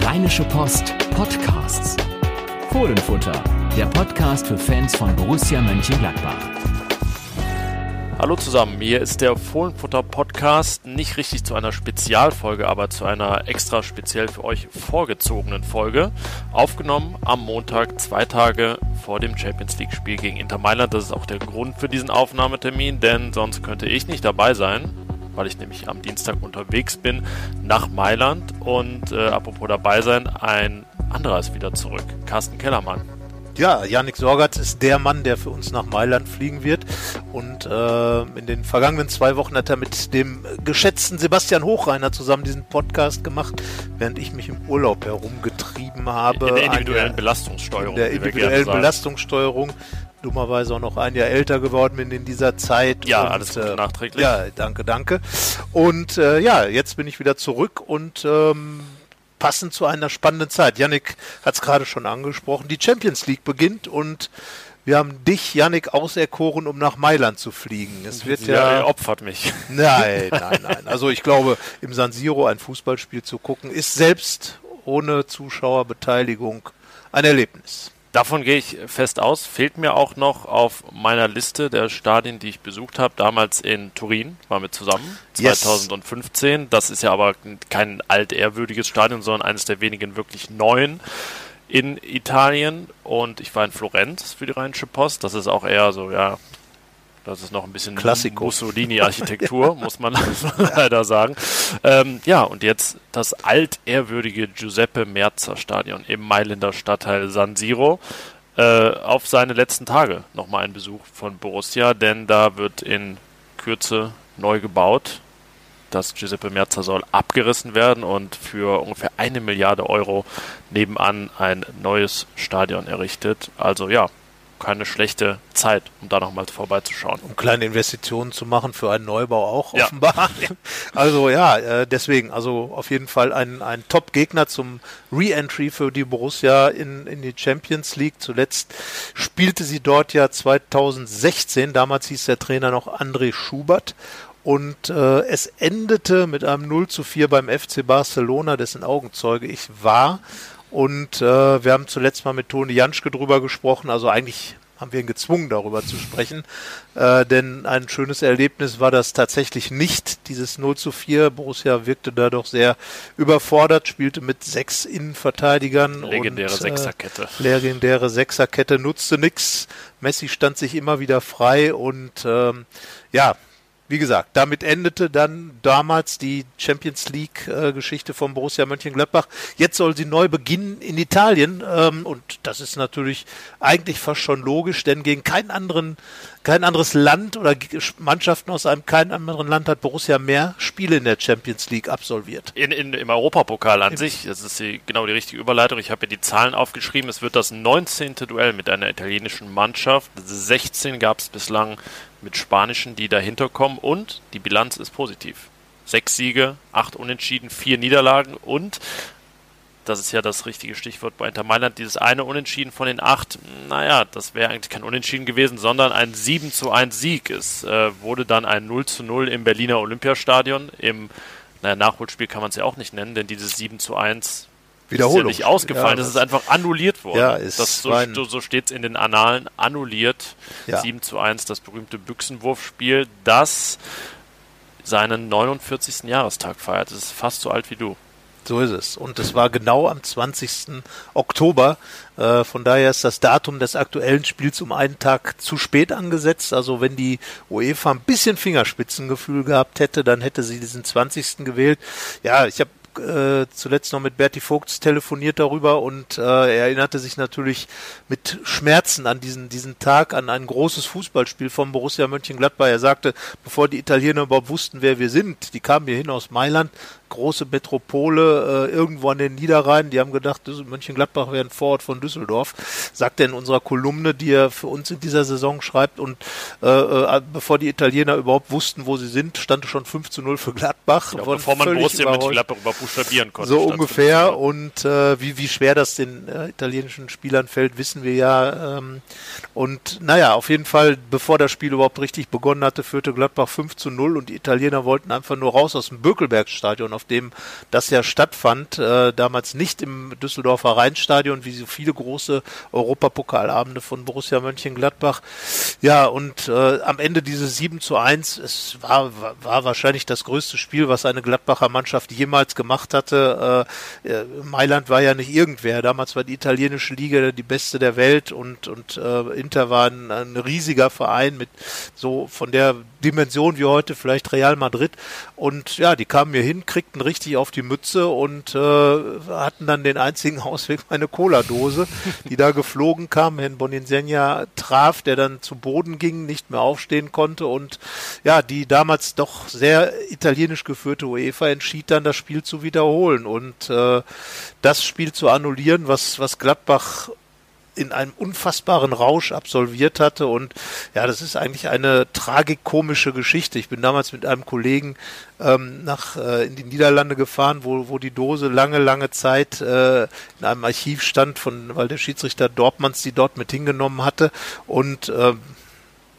Rheinische Post Podcasts. Fohlenfutter, der Podcast für Fans von Borussia Mönchengladbach. Hallo zusammen, hier ist der Fohlenfutter Podcast, nicht richtig zu einer Spezialfolge, aber zu einer extra speziell für euch vorgezogenen Folge, aufgenommen am Montag, zwei Tage vor dem Champions League Spiel gegen Inter Mailand. Das ist auch der Grund für diesen Aufnahmetermin, denn sonst könnte ich nicht dabei sein, weil ich nämlich am Dienstag unterwegs bin nach Mailand und äh, apropos dabei sein, ein anderer ist wieder zurück, Carsten Kellermann. Ja, Yannick Sorgatz ist der Mann, der für uns nach Mailand fliegen wird. Und äh, in den vergangenen zwei Wochen hat er mit dem geschätzten Sebastian Hochreiner zusammen diesen Podcast gemacht, während ich mich im Urlaub herumgetrieben habe. In der individuellen eine, Belastungssteuerung. In der individuellen Belastungssteuerung. Dummerweise auch noch ein Jahr älter geworden bin in dieser Zeit. Ja, und, alles Gute äh, nachträglich. Ja, danke, danke. Und äh, ja, jetzt bin ich wieder zurück und ähm, passend zu einer spannenden Zeit. Yannick hat es gerade schon angesprochen. Die Champions League beginnt und wir haben dich, Yannick, auserkoren, um nach Mailand zu fliegen. Es wird ja, ja opfert mich. Nein, nein, nein. Also ich glaube, im San Siro ein Fußballspiel zu gucken, ist selbst ohne Zuschauerbeteiligung ein Erlebnis. Davon gehe ich fest aus. Fehlt mir auch noch auf meiner Liste der Stadien, die ich besucht habe. Damals in Turin waren wir zusammen, 2015. Yes. Das ist ja aber kein altehrwürdiges Stadion, sondern eines der wenigen wirklich neuen in Italien. Und ich war in Florenz für die Rheinische Post. Das ist auch eher so, ja, das ist noch ein bisschen Mussolini-Architektur, muss man leider sagen. Ähm, ja, und jetzt das altehrwürdige Giuseppe Merzer Stadion im Mailänder Stadtteil San Siro. Äh, auf seine letzten Tage nochmal ein Besuch von Borussia, denn da wird in Kürze neu gebaut. Das Giuseppe Merzer soll abgerissen werden und für ungefähr eine Milliarde Euro nebenan ein neues Stadion errichtet. Also ja, keine schlechte Zeit, um da nochmal vorbeizuschauen. Um kleine Investitionen zu machen für einen Neubau auch ja. offenbar. also ja, äh, deswegen, also auf jeden Fall ein, ein Top-Gegner zum Re-Entry für die Borussia in, in die Champions League. Zuletzt spielte sie dort ja 2016, damals hieß der Trainer noch André Schubert. Und äh, es endete mit einem 0 zu 4 beim FC Barcelona, dessen Augenzeuge ich war. Und äh, wir haben zuletzt mal mit Toni Janschke drüber gesprochen. Also eigentlich haben wir ihn gezwungen, darüber zu sprechen. Äh, denn ein schönes Erlebnis war das tatsächlich nicht, dieses 0 zu 4. Borussia wirkte da doch sehr überfordert, spielte mit sechs Innenverteidigern. Legendäre und, äh, Sechserkette. Legendäre Sechserkette nutzte nichts. Messi stand sich immer wieder frei und ähm, ja, wie gesagt, damit endete dann damals die Champions League-Geschichte äh, von Borussia Mönchengladbach. Jetzt soll sie neu beginnen in Italien ähm, und das ist natürlich eigentlich fast schon logisch, denn gegen keinen anderen, kein anderes Land oder Mannschaften aus einem kein anderen Land hat Borussia mehr Spiele in der Champions League absolviert. In, in, Im Europapokal an Im sich, das ist die, genau die richtige Überleitung. Ich habe hier die Zahlen aufgeschrieben. Es wird das 19. Duell mit einer italienischen Mannschaft. 16 gab es bislang mit Spanischen, die dahinter kommen und die Bilanz ist positiv. Sechs Siege, acht Unentschieden, vier Niederlagen und das ist ja das richtige Stichwort bei Inter Mailand, dieses eine Unentschieden von den acht, naja, das wäre eigentlich kein Unentschieden gewesen, sondern ein 7 zu 1 Sieg. Es äh, wurde dann ein 0 zu 0 im Berliner Olympiastadion. Im naja, Nachholspiel kann man es ja auch nicht nennen, denn dieses 7 zu 1 Wiederholung. Ist ja nicht ausgefallen, ja, das, ist einfach annulliert worden. Ja, ist das so, so steht es in den Annalen, annulliert. Ja. 7 zu 1, das berühmte Büchsenwurfspiel, das seinen 49. Jahrestag feiert. Das ist fast so alt wie du. So ist es. Und es war genau am 20. Oktober. Äh, von daher ist das Datum des aktuellen Spiels um einen Tag zu spät angesetzt. Also wenn die UEFA ein bisschen Fingerspitzengefühl gehabt hätte, dann hätte sie diesen 20. gewählt. Ja, ich habe äh, zuletzt noch mit Berti Vogts telefoniert darüber und äh, er erinnerte sich natürlich mit Schmerzen an diesen, diesen Tag, an ein großes Fußballspiel von Borussia Mönchengladbach. Er sagte, bevor die Italiener überhaupt wussten, wer wir sind, die kamen hier hin aus Mailand, große Metropole äh, irgendwo an den Niederrhein. Die haben gedacht, Mönchengladbach wäre ein Vorort von Düsseldorf. Sagt er in unserer Kolumne, die er für uns in dieser Saison schreibt. Und äh, äh, bevor die Italiener überhaupt wussten, wo sie sind, stand es schon 5 zu 0 für Gladbach. Ja, bevor man Borussia Mönchengladbach überhaupt buchstabieren konnte. So ungefähr. Und äh, wie, wie schwer das den äh, italienischen Spielern fällt, wissen wir ja. Ähm, und naja, auf jeden Fall, bevor das Spiel überhaupt richtig begonnen hatte, führte Gladbach 5 zu 0 und die Italiener wollten einfach nur raus aus dem Bökelbergstadion auf dem das ja stattfand, äh, damals nicht im Düsseldorfer Rheinstadion, wie so viele große Europapokalabende von Borussia Mönchengladbach. Ja, und äh, am Ende dieses 7 zu 1, es war, war wahrscheinlich das größte Spiel, was eine Gladbacher Mannschaft jemals gemacht hatte. Äh, äh, Mailand war ja nicht irgendwer. Damals war die italienische Liga die beste der Welt und, und äh, Inter war ein, ein riesiger Verein mit so von der Dimension wie heute vielleicht Real Madrid. Und ja, die kamen mir hin, kriegten richtig auf die Mütze und äh, hatten dann den einzigen Ausweg eine Cola-Dose, die da geflogen kam. Herrn Boninsegna traf, der dann zu Boden ging, nicht mehr aufstehen konnte und ja, die damals doch sehr italienisch geführte UEFA entschied dann das Spiel zu wiederholen und äh, das Spiel zu annullieren, was, was Gladbach in einem unfassbaren Rausch absolviert hatte. Und ja, das ist eigentlich eine tragikomische Geschichte. Ich bin damals mit einem Kollegen ähm, nach äh, in die Niederlande gefahren, wo, wo die Dose lange, lange Zeit äh, in einem Archiv stand, von, weil der Schiedsrichter Dortmanns die dort mit hingenommen hatte. Und ähm,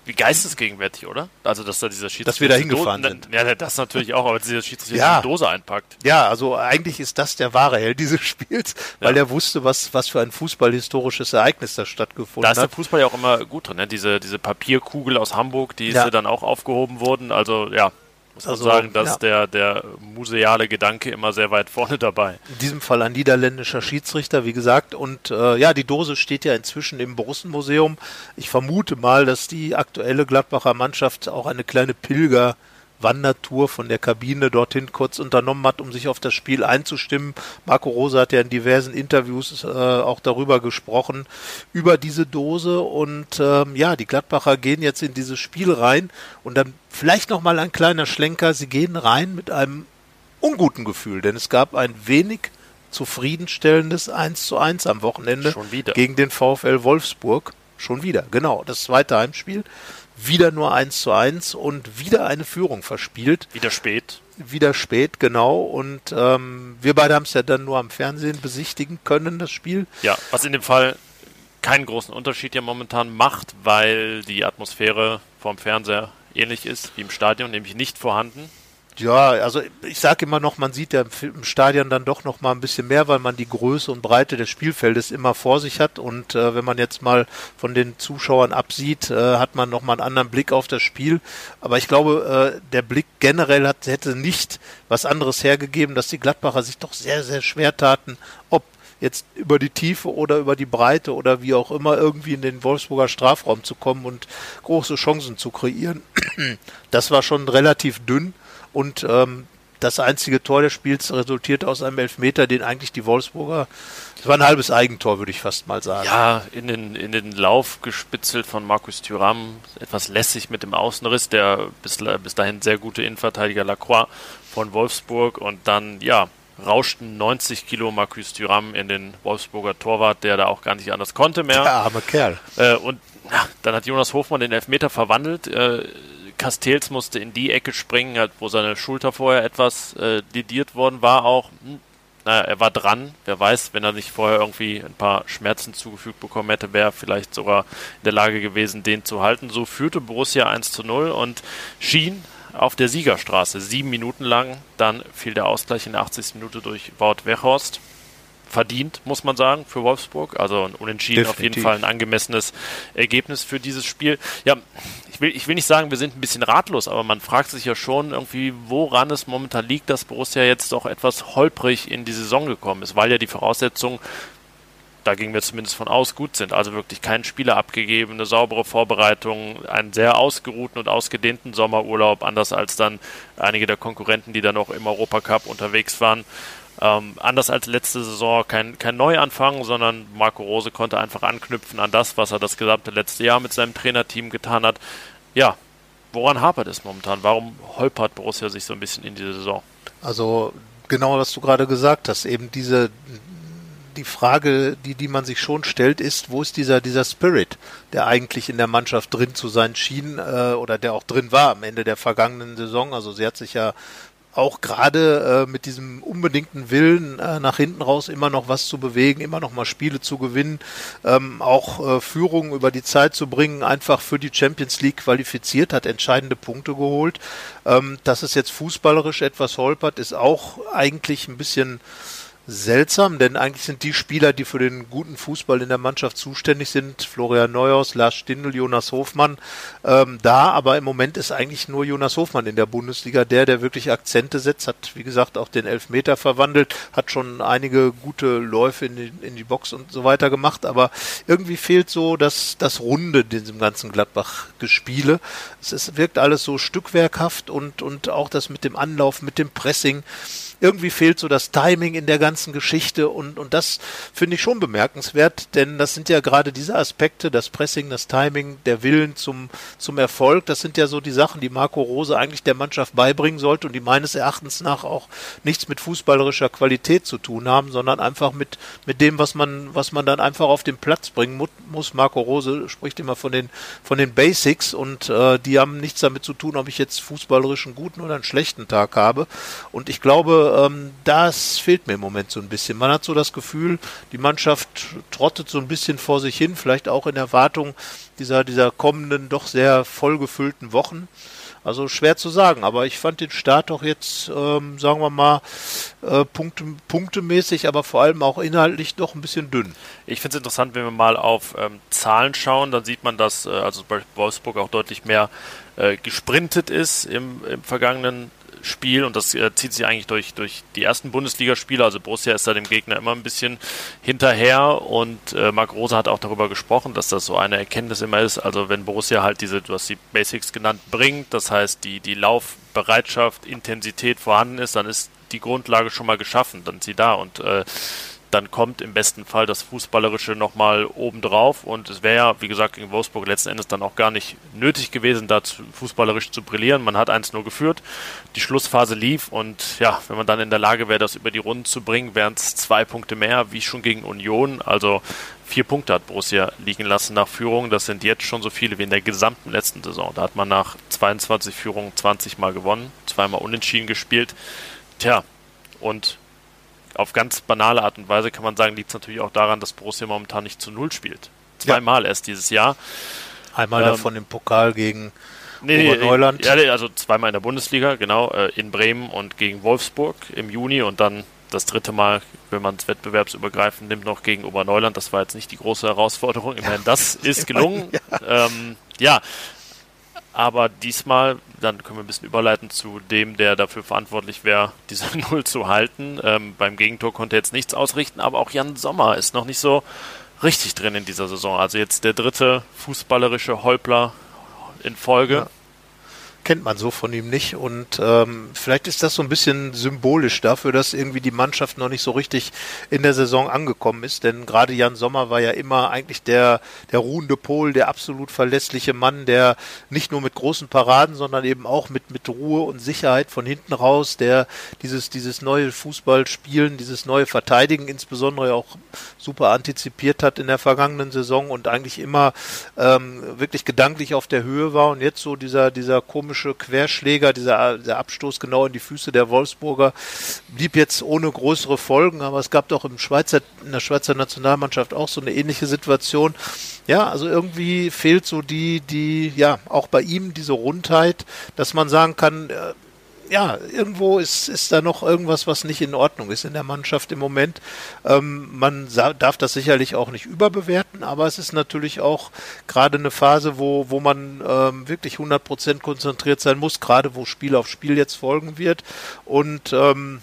wie geistesgegenwärtig, oder? Also, dass da dieser Schiedsrichter. Dass wir da hingefahren Do sind. Ja, das natürlich auch, aber dieser Schiedsrichter ja. die Dose einpackt. Ja, also eigentlich ist das der wahre Held dieses Spiels, weil ja. er wusste, was, was für ein fußballhistorisches Ereignis da stattgefunden hat. Da ist der Fußball ja auch immer gut drin, ne? Diese, diese Papierkugel aus Hamburg, die ja. dann auch aufgehoben wurden. Also, ja, muss also, sagen, dass ja. der, der museale Gedanke immer sehr weit vorne dabei. In diesem Fall ein niederländischer Schiedsrichter, wie gesagt. Und äh, ja, die Dose steht ja inzwischen im Borussenmuseum. Ich vermute mal, dass die aktuelle Gladbacher Mannschaft auch eine kleine Pilger- Wandertour von der Kabine dorthin kurz unternommen hat, um sich auf das Spiel einzustimmen. Marco Rosa hat ja in diversen Interviews äh, auch darüber gesprochen, über diese Dose. Und ähm, ja, die Gladbacher gehen jetzt in dieses Spiel rein und dann vielleicht nochmal ein kleiner Schlenker. Sie gehen rein mit einem unguten Gefühl, denn es gab ein wenig zufriedenstellendes 1 zu 1 am Wochenende gegen den VfL Wolfsburg. Schon wieder, genau, das zweite Heimspiel wieder nur 1 zu 1 und wieder eine Führung verspielt. Wieder spät. Wieder spät, genau. Und ähm, wir beide haben es ja dann nur am Fernsehen besichtigen können, das Spiel. Ja, was in dem Fall keinen großen Unterschied ja momentan macht, weil die Atmosphäre vom Fernseher ähnlich ist wie im Stadion, nämlich nicht vorhanden. Ja, also ich sage immer noch, man sieht ja im Stadion dann doch noch mal ein bisschen mehr, weil man die Größe und Breite des Spielfeldes immer vor sich hat. Und äh, wenn man jetzt mal von den Zuschauern absieht, äh, hat man noch mal einen anderen Blick auf das Spiel. Aber ich glaube, äh, der Blick generell hat, hätte nicht was anderes hergegeben, dass die Gladbacher sich doch sehr, sehr schwer taten, ob jetzt über die Tiefe oder über die Breite oder wie auch immer irgendwie in den Wolfsburger Strafraum zu kommen und große Chancen zu kreieren. Das war schon relativ dünn. Und ähm, das einzige Tor des Spiels resultiert aus einem Elfmeter, den eigentlich die Wolfsburger, das war ein halbes Eigentor, würde ich fast mal sagen. Ja, in den, in den Lauf gespitzelt von Markus Thuram, etwas lässig mit dem Außenriss, der bis, bis dahin sehr gute Innenverteidiger Lacroix von Wolfsburg und dann, ja, rauschten 90 Kilo Markus Thuram in den Wolfsburger Torwart, der da auch gar nicht anders konnte mehr. Der arme Kerl. Äh, und ja, dann hat Jonas Hofmann den Elfmeter verwandelt. Äh, Castells musste in die Ecke springen, wo seine Schulter vorher etwas äh, lediert worden war auch. Hm, naja, er war dran. Wer weiß, wenn er nicht vorher irgendwie ein paar Schmerzen zugefügt bekommen hätte, wäre er vielleicht sogar in der Lage gewesen, den zu halten. So führte Borussia 1 zu 0 und schien auf der Siegerstraße sieben Minuten lang. Dann fiel der Ausgleich in der 80. Minute durch Wout Weghorst verdient, muss man sagen, für Wolfsburg. Also ein Unentschieden Definitiv. auf jeden Fall ein angemessenes Ergebnis für dieses Spiel. Ja, ich will, ich will nicht sagen, wir sind ein bisschen ratlos, aber man fragt sich ja schon irgendwie, woran es momentan liegt, dass Borussia jetzt doch etwas holprig in die Saison gekommen ist, weil ja die Voraussetzungen da gingen wir zumindest von aus, gut sind. Also wirklich kein Spieler abgegeben, eine saubere Vorbereitung, einen sehr ausgeruhten und ausgedehnten Sommerurlaub, anders als dann einige der Konkurrenten, die dann auch im Europacup unterwegs waren. Ähm, anders als letzte Saison kein, kein Neuanfang, sondern Marco Rose konnte einfach anknüpfen an das, was er das gesamte letzte Jahr mit seinem Trainerteam getan hat. Ja, woran hapert es momentan? Warum holpert Borussia sich so ein bisschen in diese Saison? Also genau, was du gerade gesagt hast, eben diese die Frage, die, die man sich schon stellt, ist, wo ist dieser, dieser Spirit, der eigentlich in der Mannschaft drin zu sein schien äh, oder der auch drin war am Ende der vergangenen Saison. Also sie hat sich ja auch gerade äh, mit diesem unbedingten Willen, äh, nach hinten raus immer noch was zu bewegen, immer noch mal Spiele zu gewinnen, ähm, auch äh, Führungen über die Zeit zu bringen, einfach für die Champions League qualifiziert, hat entscheidende Punkte geholt. Ähm, dass es jetzt fußballerisch etwas holpert, ist auch eigentlich ein bisschen seltsam, denn eigentlich sind die Spieler, die für den guten Fußball in der Mannschaft zuständig sind, Florian Neuhaus, Lars Stindl, Jonas Hofmann, ähm, da, aber im Moment ist eigentlich nur Jonas Hofmann in der Bundesliga der, der wirklich Akzente setzt, hat wie gesagt auch den Elfmeter verwandelt, hat schon einige gute Läufe in die, in die Box und so weiter gemacht, aber irgendwie fehlt so das, das Runde in diesem ganzen Gladbach-Gespiele. Es ist, wirkt alles so stückwerkhaft und, und auch das mit dem Anlauf, mit dem Pressing, irgendwie fehlt so das Timing in der ganzen Geschichte und, und das finde ich schon bemerkenswert, denn das sind ja gerade diese Aspekte, das Pressing, das Timing, der Willen zum, zum Erfolg, das sind ja so die Sachen, die Marco Rose eigentlich der Mannschaft beibringen sollte und die meines Erachtens nach auch nichts mit fußballerischer Qualität zu tun haben, sondern einfach mit, mit dem, was man, was man dann einfach auf den Platz bringen muss. Marco Rose spricht immer von den, von den Basics und äh, die haben nichts damit zu tun, ob ich jetzt fußballerisch einen guten oder einen schlechten Tag habe. Und ich glaube, ähm, das fehlt mir im Moment so ein bisschen. Man hat so das Gefühl, die Mannschaft trottet so ein bisschen vor sich hin, vielleicht auch in Erwartung dieser, dieser kommenden, doch sehr vollgefüllten Wochen. Also schwer zu sagen, aber ich fand den Start doch jetzt, ähm, sagen wir mal, äh, Punkte, punktemäßig, aber vor allem auch inhaltlich doch ein bisschen dünn. Ich finde es interessant, wenn wir mal auf ähm, Zahlen schauen, dann sieht man, dass äh, also Wolfsburg auch deutlich mehr äh, gesprintet ist im, im vergangenen Spiel und das äh, zieht sich eigentlich durch, durch die ersten Bundesligaspiele. Also Borussia ist da dem Gegner immer ein bisschen hinterher und äh, Marc Rose hat auch darüber gesprochen, dass das so eine Erkenntnis immer ist. Also wenn Borussia halt diese, du hast die Basics genannt, bringt, das heißt die, die Laufbereitschaft, Intensität vorhanden ist, dann ist die Grundlage schon mal geschaffen, dann ist sie da und äh, dann kommt im besten Fall das Fußballerische nochmal obendrauf. Und es wäre ja, wie gesagt, gegen Wolfsburg letzten Endes dann auch gar nicht nötig gewesen, da fußballerisch zu brillieren. Man hat 1-0 geführt, die Schlussphase lief und ja, wenn man dann in der Lage wäre, das über die Runden zu bringen, wären es zwei Punkte mehr, wie schon gegen Union. Also vier Punkte hat Borussia liegen lassen nach Führung. Das sind jetzt schon so viele wie in der gesamten letzten Saison. Da hat man nach 22 Führungen 20 Mal gewonnen, zweimal unentschieden gespielt. Tja, und auf ganz banale Art und Weise kann man sagen, liegt es natürlich auch daran, dass Borussia momentan nicht zu Null spielt. Zweimal ja. erst dieses Jahr. Einmal ähm, davon im Pokal gegen nee, Oberneuland. Ja, also zweimal in der Bundesliga, genau, äh, in Bremen und gegen Wolfsburg im Juni und dann das dritte Mal, wenn man es wettbewerbsübergreifend nimmt, noch gegen Oberneuland. Das war jetzt nicht die große Herausforderung. Immerhin, das ist gelungen. Ja. Ähm, ja, aber diesmal, dann können wir ein bisschen überleiten zu dem, der dafür verantwortlich wäre, diese Null zu halten. Ähm, beim Gegentor konnte jetzt nichts ausrichten, aber auch Jan Sommer ist noch nicht so richtig drin in dieser Saison. Also jetzt der dritte fußballerische Holpler in Folge. Ja kennt man so von ihm nicht. Und ähm, vielleicht ist das so ein bisschen symbolisch dafür, dass irgendwie die Mannschaft noch nicht so richtig in der Saison angekommen ist. Denn gerade Jan Sommer war ja immer eigentlich der, der ruhende Pol, der absolut verlässliche Mann, der nicht nur mit großen Paraden, sondern eben auch mit, mit Ruhe und Sicherheit von hinten raus, der dieses, dieses neue Fußballspielen, dieses neue Verteidigen insbesondere auch super antizipiert hat in der vergangenen Saison und eigentlich immer ähm, wirklich gedanklich auf der Höhe war und jetzt so dieser, dieser komische komische Querschläger, dieser, dieser Abstoß genau in die Füße der Wolfsburger, blieb jetzt ohne größere Folgen, aber es gab doch im Schweizer, in der Schweizer Nationalmannschaft auch so eine ähnliche Situation. Ja, also irgendwie fehlt so die, die, ja, auch bei ihm diese Rundheit, dass man sagen kann, äh, ja, irgendwo ist, ist da noch irgendwas, was nicht in Ordnung ist in der Mannschaft im Moment. Ähm, man darf das sicherlich auch nicht überbewerten, aber es ist natürlich auch gerade eine Phase, wo, wo man ähm, wirklich 100% konzentriert sein muss, gerade wo Spiel auf Spiel jetzt folgen wird. Und ähm,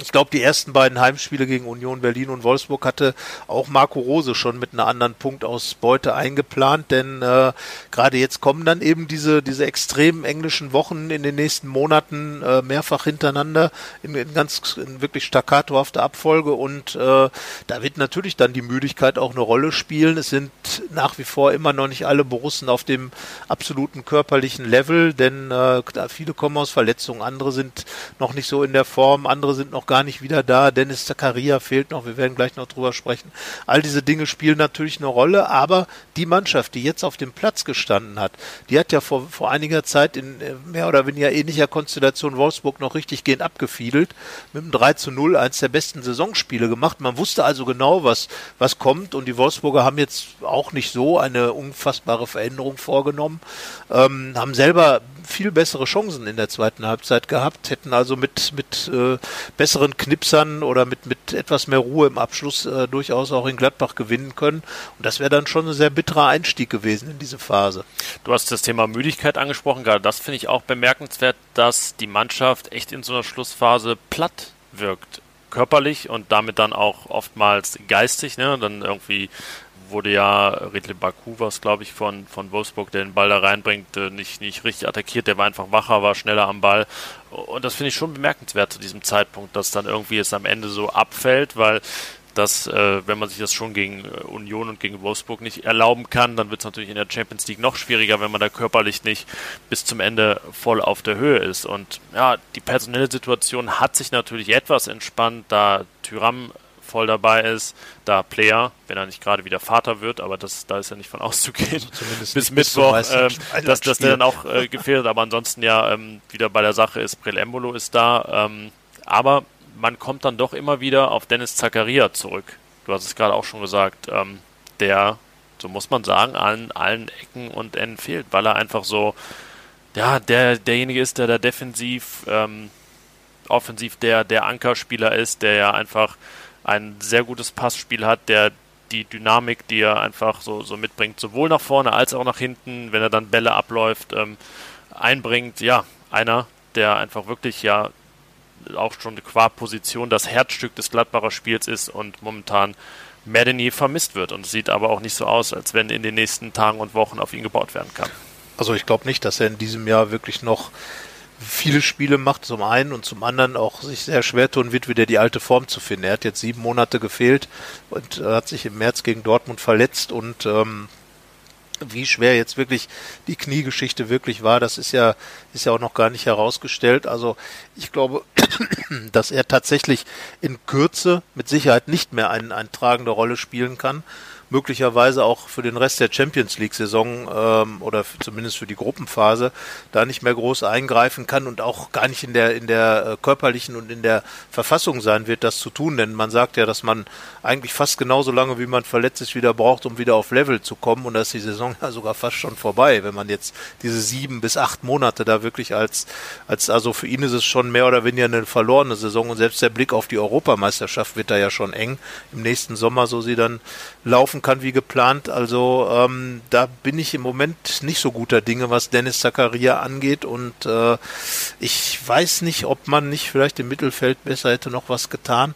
ich glaube, die ersten beiden Heimspiele gegen Union Berlin und Wolfsburg hatte auch Marco Rose schon mit einer anderen Punktausbeute eingeplant, denn äh, gerade jetzt kommen dann eben diese, diese extremen englischen Wochen in den nächsten Monaten äh, mehrfach hintereinander in, in ganz in wirklich staccatohafter Abfolge. Und äh, da wird natürlich dann die Müdigkeit auch eine Rolle spielen. Es sind nach wie vor immer noch nicht alle Borussen auf dem absoluten körperlichen Level, denn äh, viele kommen aus Verletzungen, andere sind noch nicht so in der Form, andere sind noch noch gar nicht wieder da. Dennis Zakaria fehlt noch. Wir werden gleich noch drüber sprechen. All diese Dinge spielen natürlich eine Rolle, aber die Mannschaft, die jetzt auf dem Platz gestanden hat, die hat ja vor, vor einiger Zeit in äh, mehr oder weniger ähnlicher Konstellation Wolfsburg noch richtig gehend abgefiedelt. Mit einem 3 zu 0 eins der besten Saisonspiele gemacht. Man wusste also genau, was, was kommt und die Wolfsburger haben jetzt auch nicht so eine unfassbare Veränderung vorgenommen. Ähm, haben selber viel bessere Chancen in der zweiten Halbzeit gehabt, hätten also mit, mit äh, besseren Knipsern oder mit, mit etwas mehr Ruhe im Abschluss äh, durchaus auch in Gladbach gewinnen können. Und das wäre dann schon ein sehr bitterer Einstieg gewesen in diese Phase. Du hast das Thema Müdigkeit angesprochen, gerade das finde ich auch bemerkenswert, dass die Mannschaft echt in so einer Schlussphase platt wirkt körperlich und damit dann auch oftmals geistig, ne? Dann irgendwie wurde ja Riedle Baku, was glaube ich von, von Wolfsburg, der den Ball da reinbringt, äh, nicht, nicht richtig attackiert. Der war einfach wacher, war schneller am Ball. Und das finde ich schon bemerkenswert zu diesem Zeitpunkt, dass dann irgendwie es am Ende so abfällt, weil das, äh, wenn man sich das schon gegen äh, Union und gegen Wolfsburg nicht erlauben kann, dann wird es natürlich in der Champions League noch schwieriger, wenn man da körperlich nicht bis zum Ende voll auf der Höhe ist. Und ja, die personelle Situation hat sich natürlich etwas entspannt, da Tyram voll dabei ist, da Player, wenn er nicht gerade wieder Vater wird, aber das, da ist ja nicht von auszugehen, also bis Mittwoch, ähm, dass, dass der dann auch äh, gefehlt, aber ansonsten ja ähm, wieder bei der Sache ist, Brel Embolo ist da, ähm, aber man kommt dann doch immer wieder auf Dennis Zakaria zurück. Du hast es gerade auch schon gesagt, ähm, der, so muss man sagen, an allen Ecken und Enden fehlt, weil er einfach so, ja, der, derjenige ist, der da defensiv, ähm, offensiv der, der Ankerspieler ist, der ja einfach ein sehr gutes Passspiel hat, der die Dynamik, die er einfach so, so mitbringt, sowohl nach vorne als auch nach hinten, wenn er dann Bälle abläuft, ähm, einbringt. Ja, einer, der einfach wirklich ja auch schon qua Position das Herzstück des Gladbacher Spiels ist und momentan mehr denn je vermisst wird. Und es sieht aber auch nicht so aus, als wenn in den nächsten Tagen und Wochen auf ihn gebaut werden kann. Also ich glaube nicht, dass er in diesem Jahr wirklich noch viele Spiele macht, zum einen und zum anderen auch sich sehr schwer tun wird, wieder die alte Form zu finden. Er hat jetzt sieben Monate gefehlt und hat sich im März gegen Dortmund verletzt und ähm, wie schwer jetzt wirklich die Kniegeschichte wirklich war, das ist ja, ist ja auch noch gar nicht herausgestellt. Also ich glaube, dass er tatsächlich in Kürze mit Sicherheit nicht mehr eine, eine tragende Rolle spielen kann möglicherweise auch für den Rest der Champions League-Saison ähm, oder zumindest für die Gruppenphase da nicht mehr groß eingreifen kann und auch gar nicht in der in der äh, körperlichen und in der Verfassung sein wird, das zu tun. Denn man sagt ja, dass man eigentlich fast genauso lange, wie man verletzt ist, wieder braucht, um wieder auf Level zu kommen. Und da ist die Saison ja sogar fast schon vorbei, wenn man jetzt diese sieben bis acht Monate da wirklich als als also für ihn ist es schon mehr oder weniger eine verlorene Saison und selbst der Blick auf die Europameisterschaft wird da ja schon eng im nächsten Sommer, so sie dann laufen kann wie geplant. Also ähm, da bin ich im Moment nicht so guter Dinge, was Dennis Zakaria angeht. Und äh, ich weiß nicht, ob man nicht vielleicht im Mittelfeld besser hätte noch was getan.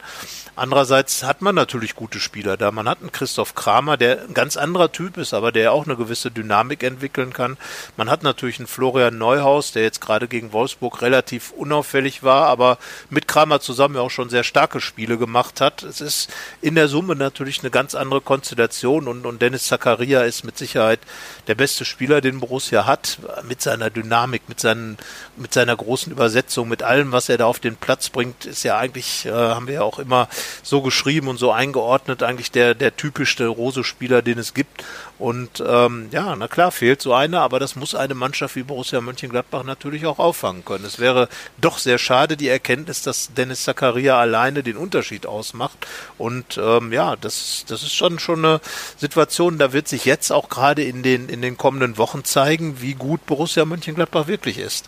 Andererseits hat man natürlich gute Spieler da. Man hat einen Christoph Kramer, der ein ganz anderer Typ ist, aber der auch eine gewisse Dynamik entwickeln kann. Man hat natürlich einen Florian Neuhaus, der jetzt gerade gegen Wolfsburg relativ unauffällig war, aber mit Kramer zusammen ja auch schon sehr starke Spiele gemacht hat. Es ist in der Summe natürlich eine ganz andere Konstellation und, und Dennis Zakaria ist mit Sicherheit der beste Spieler, den Borussia hat, mit seiner Dynamik, mit, seinen, mit seiner großen Übersetzung, mit allem, was er da auf den Platz bringt, ist ja eigentlich, äh, haben wir ja auch immer so geschrieben und so eingeordnet, eigentlich der, der typischste Rose-Spieler, den es gibt. Und ähm, ja, na klar, fehlt so einer, aber das muss eine Mannschaft wie Borussia Mönchengladbach natürlich auch auffangen können. Es wäre doch sehr schade, die Erkenntnis, dass Dennis Zakaria alleine den Unterschied ausmacht. Und ähm, ja, das, das ist schon, schon eine Situation, da wird sich jetzt auch gerade in den, in den kommenden Wochen zeigen, wie gut Borussia Mönchengladbach wirklich ist.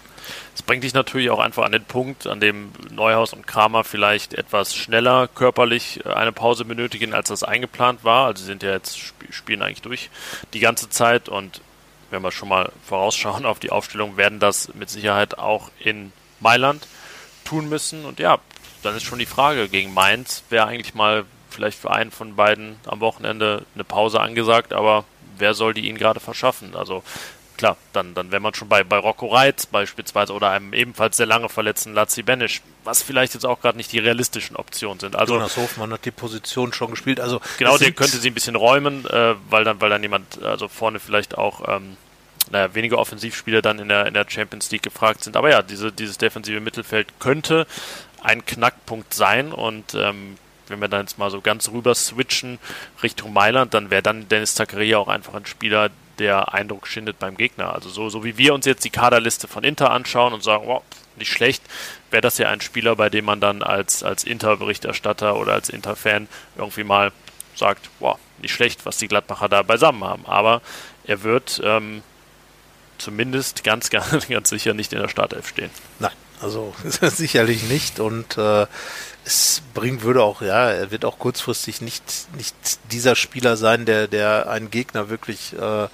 Es bringt dich natürlich auch einfach an den Punkt, an dem Neuhaus und Kramer vielleicht etwas schneller körperlich äh, eine Pause benötigen, als das eingeplant war. Also sie sind ja jetzt spielen eigentlich durch die ganze Zeit und wenn wir schon mal vorausschauen auf die Aufstellung, werden das mit Sicherheit auch in Mailand tun müssen. Und ja, dann ist schon die Frage, gegen Mainz wäre eigentlich mal vielleicht für einen von beiden am Wochenende eine Pause angesagt, aber wer soll die ihnen gerade verschaffen? Also klar, dann, dann wäre man schon bei, bei Rocco Reitz beispielsweise oder einem ebenfalls sehr lange verletzten Lazzi Benisch, was vielleicht jetzt auch gerade nicht die realistischen Optionen sind. Also, Jonas Hofmann hat die Position schon gespielt. Also genau, der könnte sie ein bisschen räumen, äh, weil dann, weil dann jemand, also vorne vielleicht auch ähm, naja, weniger Offensivspieler dann in der, in der Champions League gefragt sind. Aber ja, diese, dieses defensive Mittelfeld könnte ein Knackpunkt sein und ähm, wenn wir dann jetzt mal so ganz rüber switchen Richtung Mailand, dann wäre dann Dennis Zakaria auch einfach ein Spieler, der Eindruck schindet beim Gegner. Also so, so wie wir uns jetzt die Kaderliste von Inter anschauen und sagen, wow, nicht schlecht, wäre das ja ein Spieler, bei dem man dann als, als Inter-Berichterstatter oder als Inter-Fan irgendwie mal sagt, wow, nicht schlecht, was die Gladbacher da beisammen haben. Aber er wird ähm, zumindest ganz, ganz, ganz sicher nicht in der Startelf stehen. Nein, also sicherlich nicht. Und äh, es bringt, würde auch, ja, er wird auch kurzfristig nicht, nicht dieser Spieler sein, der, der einen Gegner wirklich äh,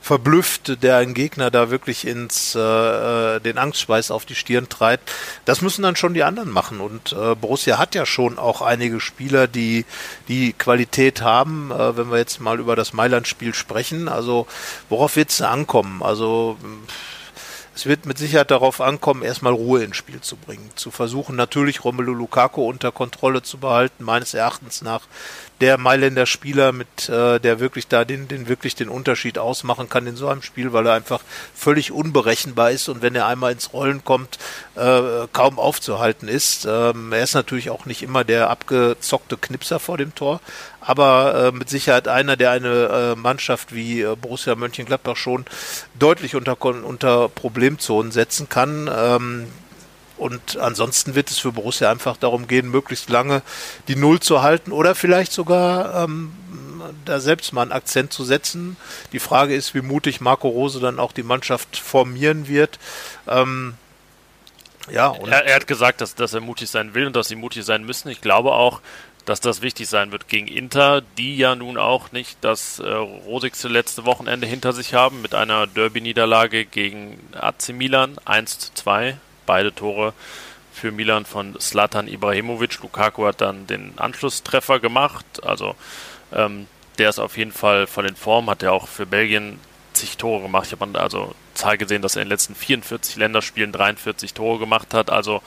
verblüfft, der einen Gegner da wirklich ins äh, den Angstschweiß auf die Stirn treibt. Das müssen dann schon die anderen machen. Und äh, Borussia hat ja schon auch einige Spieler, die die Qualität haben, äh, wenn wir jetzt mal über das Mailand-Spiel sprechen. Also worauf wird es ankommen? Also pff, es wird mit Sicherheit darauf ankommen, erstmal Ruhe ins Spiel zu bringen. Zu versuchen, natürlich Romelu Lukaku unter Kontrolle zu behalten, meines Erachtens nach der Mailänder Spieler, mit äh, der wirklich da den, den wirklich den Unterschied ausmachen kann in so einem Spiel, weil er einfach völlig unberechenbar ist und wenn er einmal ins Rollen kommt, äh, kaum aufzuhalten ist. Ähm, er ist natürlich auch nicht immer der abgezockte Knipser vor dem Tor, aber äh, mit Sicherheit einer, der eine äh, Mannschaft wie äh, Borussia Mönchengladbach schon deutlich unter, unter Problemzonen setzen kann. Ähm, und ansonsten wird es für Borussia einfach darum gehen, möglichst lange die Null zu halten oder vielleicht sogar ähm, da selbst mal einen Akzent zu setzen. Die Frage ist, wie mutig Marco Rose dann auch die Mannschaft formieren wird. Ähm, ja, er, er, hat gesagt, dass, dass er mutig sein will und dass sie mutig sein müssen. Ich glaube auch, dass das wichtig sein wird gegen Inter, die ja nun auch nicht das äh, rosigste letzte Wochenende hinter sich haben mit einer Derby-Niederlage gegen AC Milan 1 zu 2. Beide Tore für Milan von Slatan Ibrahimovic. Lukaku hat dann den Anschlusstreffer gemacht. Also ähm, der ist auf jeden Fall voll in Form, hat ja auch für Belgien zig Tore gemacht. Ich habe also Zahl gesehen, dass er in den letzten 44 Länderspielen 43 Tore gemacht hat. Also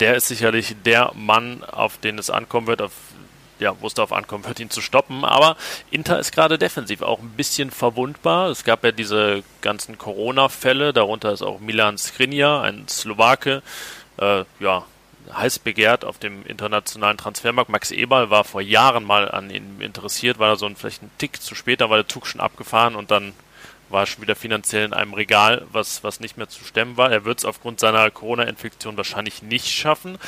der ist sicherlich der Mann, auf den es ankommen wird, auf ja, wo es darauf ankommen wird, ihn zu stoppen. Aber Inter ist gerade defensiv auch ein bisschen verwundbar. Es gab ja diese ganzen Corona-Fälle, darunter ist auch Milan Skriniar, ein Slowake, äh, ja, heiß begehrt auf dem internationalen Transfermarkt. Max Eberl war vor Jahren mal an ihm interessiert, war da so ein, vielleicht ein Tick zu spät, da war der Zug schon abgefahren und dann war schon wieder finanziell in einem Regal, was, was nicht mehr zu stemmen war. Er wird es aufgrund seiner Corona-Infektion wahrscheinlich nicht schaffen.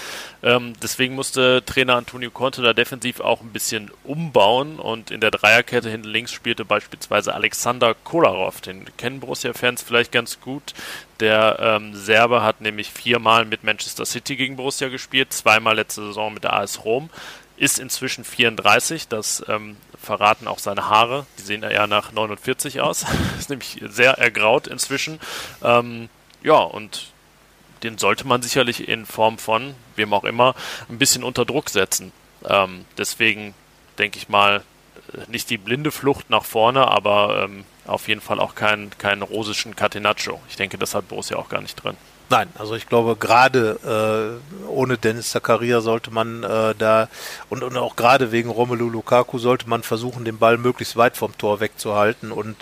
Ähm, deswegen musste Trainer Antonio Conte da defensiv auch ein bisschen umbauen und in der Dreierkette hinten links spielte beispielsweise Alexander Kolarov. Den kennen Borussia-Fans vielleicht ganz gut. Der ähm, Serbe hat nämlich viermal mit Manchester City gegen Borussia gespielt, zweimal letzte Saison mit der AS Rom ist inzwischen 34. Das ähm, verraten auch seine Haare. Die sehen eher nach 49 aus. ist nämlich sehr ergraut inzwischen. Ähm, ja, und den sollte man sicherlich in Form von, wem auch immer, ein bisschen unter Druck setzen. Ähm, deswegen denke ich mal, äh, nicht die blinde Flucht nach vorne, aber ähm, auf jeden Fall auch keinen kein rosischen Catenaccio. Ich denke, das hat Borussia auch gar nicht drin. Nein, also ich glaube, gerade äh, ohne Dennis Zakaria sollte man äh, da und, und auch gerade wegen Romelu Lukaku sollte man versuchen, den Ball möglichst weit vom Tor wegzuhalten. Und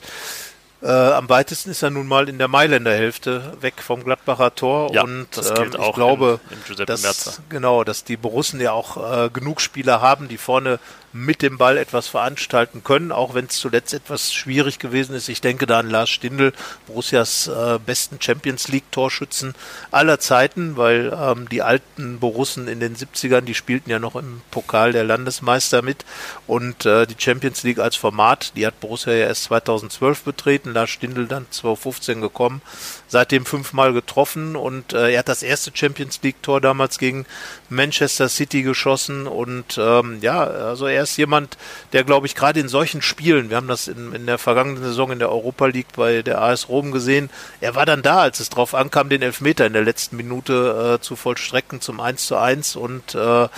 äh, am weitesten ist er nun mal in der Mailänder Hälfte weg vom Gladbacher Tor. Ja, und ähm, ich glaube, in, in dass, genau, dass die Borussen ja auch äh, genug Spieler haben, die vorne mit dem Ball etwas veranstalten können, auch wenn es zuletzt etwas schwierig gewesen ist. Ich denke da an Lars Stindl, Borussias äh, besten Champions League Torschützen aller Zeiten, weil ähm, die alten Borussen in den 70ern, die spielten ja noch im Pokal der Landesmeister mit und äh, die Champions League als Format, die hat Borussia ja erst 2012 betreten, Lars Stindl dann 2015 gekommen, seitdem fünfmal getroffen und äh, er hat das erste Champions League Tor damals gegen Manchester City geschossen und ähm, ja, also er ist jemand, der glaube ich gerade in solchen Spielen, wir haben das in, in der vergangenen Saison in der Europa League bei der AS Rom gesehen, er war dann da, als es drauf ankam, den Elfmeter in der letzten Minute äh, zu vollstrecken zum 1 zu 1 und äh,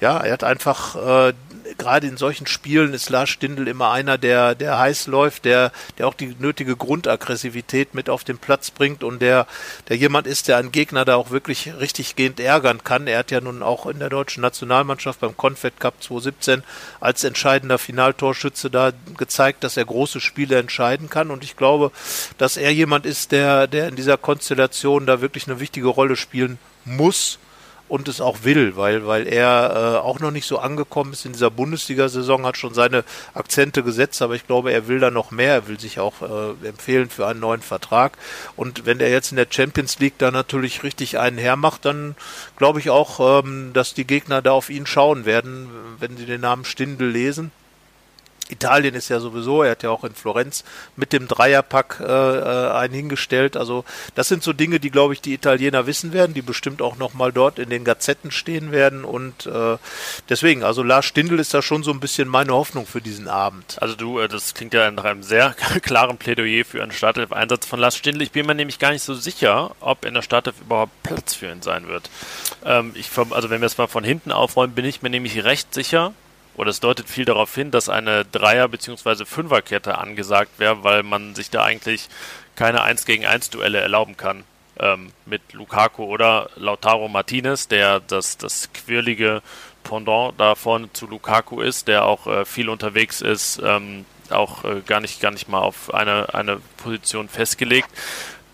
ja, er hat einfach äh, gerade in solchen Spielen ist Lars Stindl immer einer, der, der heiß läuft, der, der auch die nötige Grundaggressivität mit auf den Platz bringt und der, der jemand ist, der einen Gegner da auch wirklich richtig gehend ärgern kann. Er hat ja nun auch in der deutschen Nationalmannschaft beim Confed Cup 2017 als entscheidender Finaltorschütze da gezeigt, dass er große Spiele entscheiden kann und ich glaube, dass er jemand ist, der, der in dieser Konstellation da wirklich eine wichtige Rolle spielen muss und es auch will, weil, weil er äh, auch noch nicht so angekommen ist in dieser Bundesliga-Saison, hat schon seine Akzente gesetzt, aber ich glaube, er will da noch mehr, er will sich auch äh, empfehlen für einen neuen Vertrag. Und wenn er jetzt in der Champions League da natürlich richtig einen hermacht, dann glaube ich auch, ähm, dass die Gegner da auf ihn schauen werden, wenn sie den Namen Stindel lesen. Italien ist ja sowieso, er hat ja auch in Florenz mit dem Dreierpack äh, äh, einen hingestellt. Also das sind so Dinge, die, glaube ich, die Italiener wissen werden, die bestimmt auch nochmal dort in den Gazetten stehen werden. Und äh, deswegen, also Lars Stindl ist da schon so ein bisschen meine Hoffnung für diesen Abend. Also du, äh, das klingt ja nach einem sehr klaren Plädoyer für einen Startelf-Einsatz von Lars Stindl. Ich bin mir nämlich gar nicht so sicher, ob in der Startelf überhaupt Platz für ihn sein wird. Ähm, ich, also wenn wir es mal von hinten aufräumen, bin ich mir nämlich recht sicher, oder es deutet viel darauf hin, dass eine Dreier- bzw. Fünferkette angesagt wäre, weil man sich da eigentlich keine 1 gegen 1 Duelle erlauben kann. Ähm, mit Lukaku oder Lautaro Martinez, der das, das quirlige Pendant da vorne zu Lukaku ist, der auch äh, viel unterwegs ist, ähm, auch äh, gar nicht gar nicht mal auf eine, eine Position festgelegt.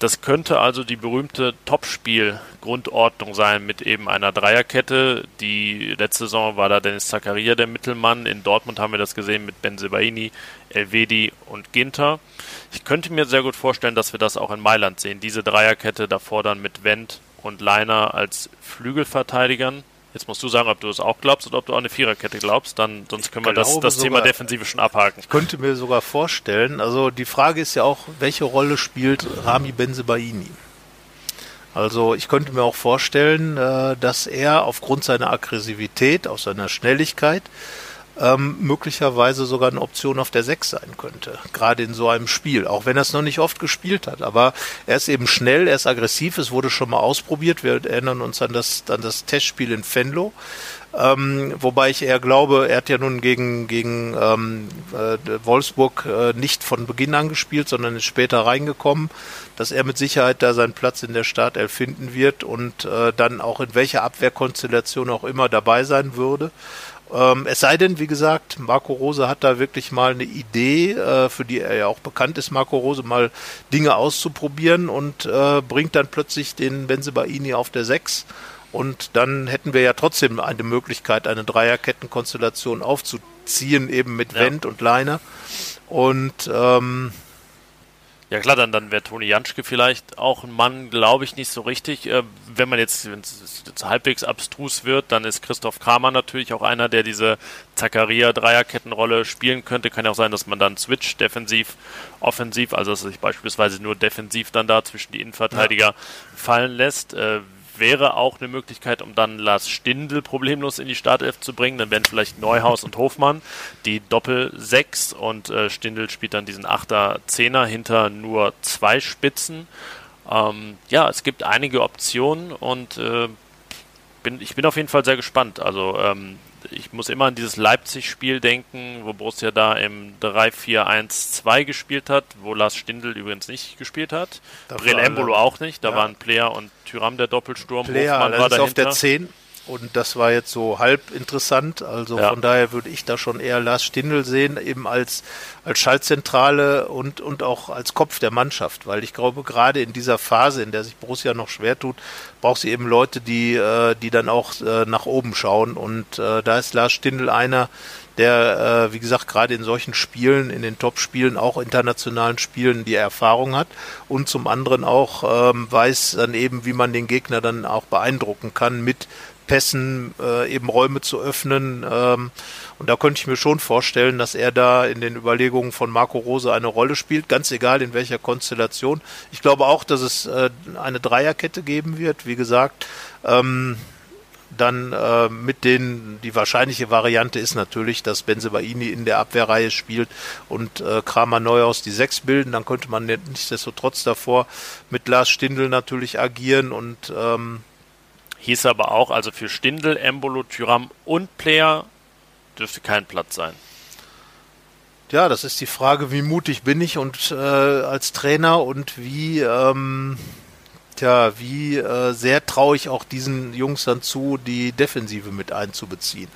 Das könnte also die berühmte Topspiel-Grundordnung sein mit eben einer Dreierkette. Die letzte Saison war da Dennis Zakaria der Mittelmann. In Dortmund haben wir das gesehen mit Benzebaini, Elvedi und Ginter. Ich könnte mir sehr gut vorstellen, dass wir das auch in Mailand sehen. Diese Dreierkette davor dann mit Wendt und Leiner als Flügelverteidigern. Jetzt musst du sagen, ob du es auch glaubst oder ob du auch eine Viererkette glaubst. Dann, sonst können wir das, das sogar, Thema Defensive schon abhaken. Ich könnte mir sogar vorstellen, also die Frage ist ja auch, welche Rolle spielt Rami Benzebaini? Also ich könnte mir auch vorstellen, äh, dass er aufgrund seiner Aggressivität, auch seiner Schnelligkeit, ähm, möglicherweise sogar eine Option auf der 6 sein könnte. Gerade in so einem Spiel, auch wenn er es noch nicht oft gespielt hat. Aber er ist eben schnell, er ist aggressiv, es wurde schon mal ausprobiert. Wir erinnern uns an das, an das Testspiel in Fenlo. Ähm, wobei ich eher glaube, er hat ja nun gegen, gegen ähm, äh, Wolfsburg äh, nicht von Beginn an gespielt, sondern ist später reingekommen, dass er mit Sicherheit da seinen Platz in der Startelf finden wird und äh, dann auch in welcher Abwehrkonstellation auch immer dabei sein würde. Ähm, es sei denn, wie gesagt, Marco Rose hat da wirklich mal eine Idee, äh, für die er ja auch bekannt ist, Marco Rose, mal Dinge auszuprobieren und äh, bringt dann plötzlich den Benzebaini auf der 6. Und dann hätten wir ja trotzdem eine Möglichkeit, eine Dreierkettenkonstellation aufzuziehen, eben mit ja. Wendt und Leiner. Und ähm, ja klar, dann, dann wäre Toni Janschke vielleicht auch ein Mann, glaube ich, nicht so richtig. Äh, wenn man jetzt, es halbwegs abstrus wird, dann ist Christoph Kramer natürlich auch einer, der diese Zakaria-Dreierkettenrolle spielen könnte. Kann ja auch sein, dass man dann switcht, defensiv, offensiv, also dass sich beispielsweise nur defensiv dann da zwischen die Innenverteidiger ja. fallen lässt. Äh, wäre auch eine Möglichkeit, um dann Lars Stindl problemlos in die Startelf zu bringen. Dann wären vielleicht Neuhaus und Hofmann die Doppel-6 und äh, Stindl spielt dann diesen Achter-Zehner hinter nur zwei Spitzen. Ähm, ja, es gibt einige Optionen und äh, bin, ich bin auf jeden Fall sehr gespannt. Also ähm, ich muss immer an dieses Leipzig-Spiel denken, wo Borussia da im 3-4-1-2 gespielt hat, wo Lars Stindl übrigens nicht gespielt hat. Brill Embolo auch nicht, da ja. waren Player und Tyram der Doppelsturm. Player Hofmann war auf der 10 und das war jetzt so halb interessant. Also ja. von daher würde ich da schon eher Lars Stindl sehen, eben als, als Schaltzentrale und, und auch als Kopf der Mannschaft. Weil ich glaube, gerade in dieser Phase, in der sich Borussia noch schwer tut, braucht sie eben Leute, die, äh, die dann auch äh, nach oben schauen. Und äh, da ist Lars Stindl einer, der, äh, wie gesagt, gerade in solchen Spielen, in den Top-Spielen, auch internationalen Spielen, die Erfahrung hat und zum anderen auch ähm, weiß dann eben, wie man den Gegner dann auch beeindrucken kann mit Pässen äh, eben Räume zu öffnen. Ähm, und da könnte ich mir schon vorstellen, dass er da in den Überlegungen von Marco Rose eine Rolle spielt, ganz egal in welcher Konstellation. Ich glaube auch, dass es äh, eine Dreierkette geben wird. Wie gesagt, ähm, dann äh, mit den, die wahrscheinliche Variante ist natürlich, dass Benzebaini in der Abwehrreihe spielt und äh, Kramer Neuhaus die Sechs bilden. Dann könnte man nichtsdestotrotz davor mit Lars Stindl natürlich agieren und ähm, Hieß aber auch, also für Stindel, Embolo, Tyram und Player dürfte kein Platz sein. Ja, das ist die Frage, wie mutig bin ich und äh, als Trainer und wie ähm, ja, wie äh, sehr traue ich auch diesen Jungs dann zu, die Defensive mit einzubeziehen.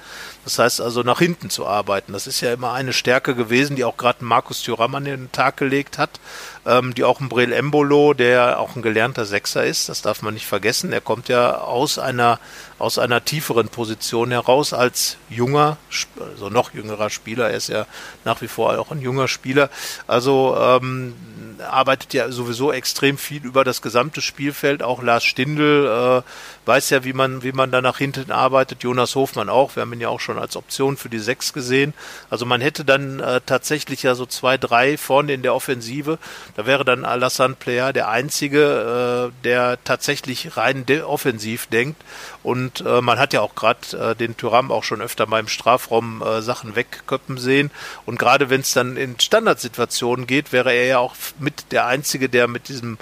Das heißt also nach hinten zu arbeiten. Das ist ja immer eine Stärke gewesen, die auch gerade Markus Thuram an den Tag gelegt hat, ähm, die auch ein Brel Embolo, der auch ein gelernter Sechser ist, das darf man nicht vergessen. Er kommt ja aus einer aus einer tieferen Position heraus als junger, also noch jüngerer Spieler. Er ist ja nach wie vor auch ein junger Spieler. Also ähm, arbeitet ja sowieso extrem viel über das gesamte Spielfeld. Auch Lars Stindl äh, weiß ja, wie man, wie man da nach hinten arbeitet. Jonas Hofmann auch. Wir haben ihn ja auch schon als Option für die Sechs gesehen. Also man hätte dann äh, tatsächlich ja so zwei, drei vorne in der Offensive. Da wäre dann Alassane Player der einzige, äh, der tatsächlich rein offensiv denkt. Und äh, man hat ja auch gerade äh, den Tyram auch schon öfter mal im Strafraum äh, Sachen wegköppen sehen. Und gerade wenn es dann in Standardsituationen geht, wäre er ja auch mit der Einzige, der mit diesem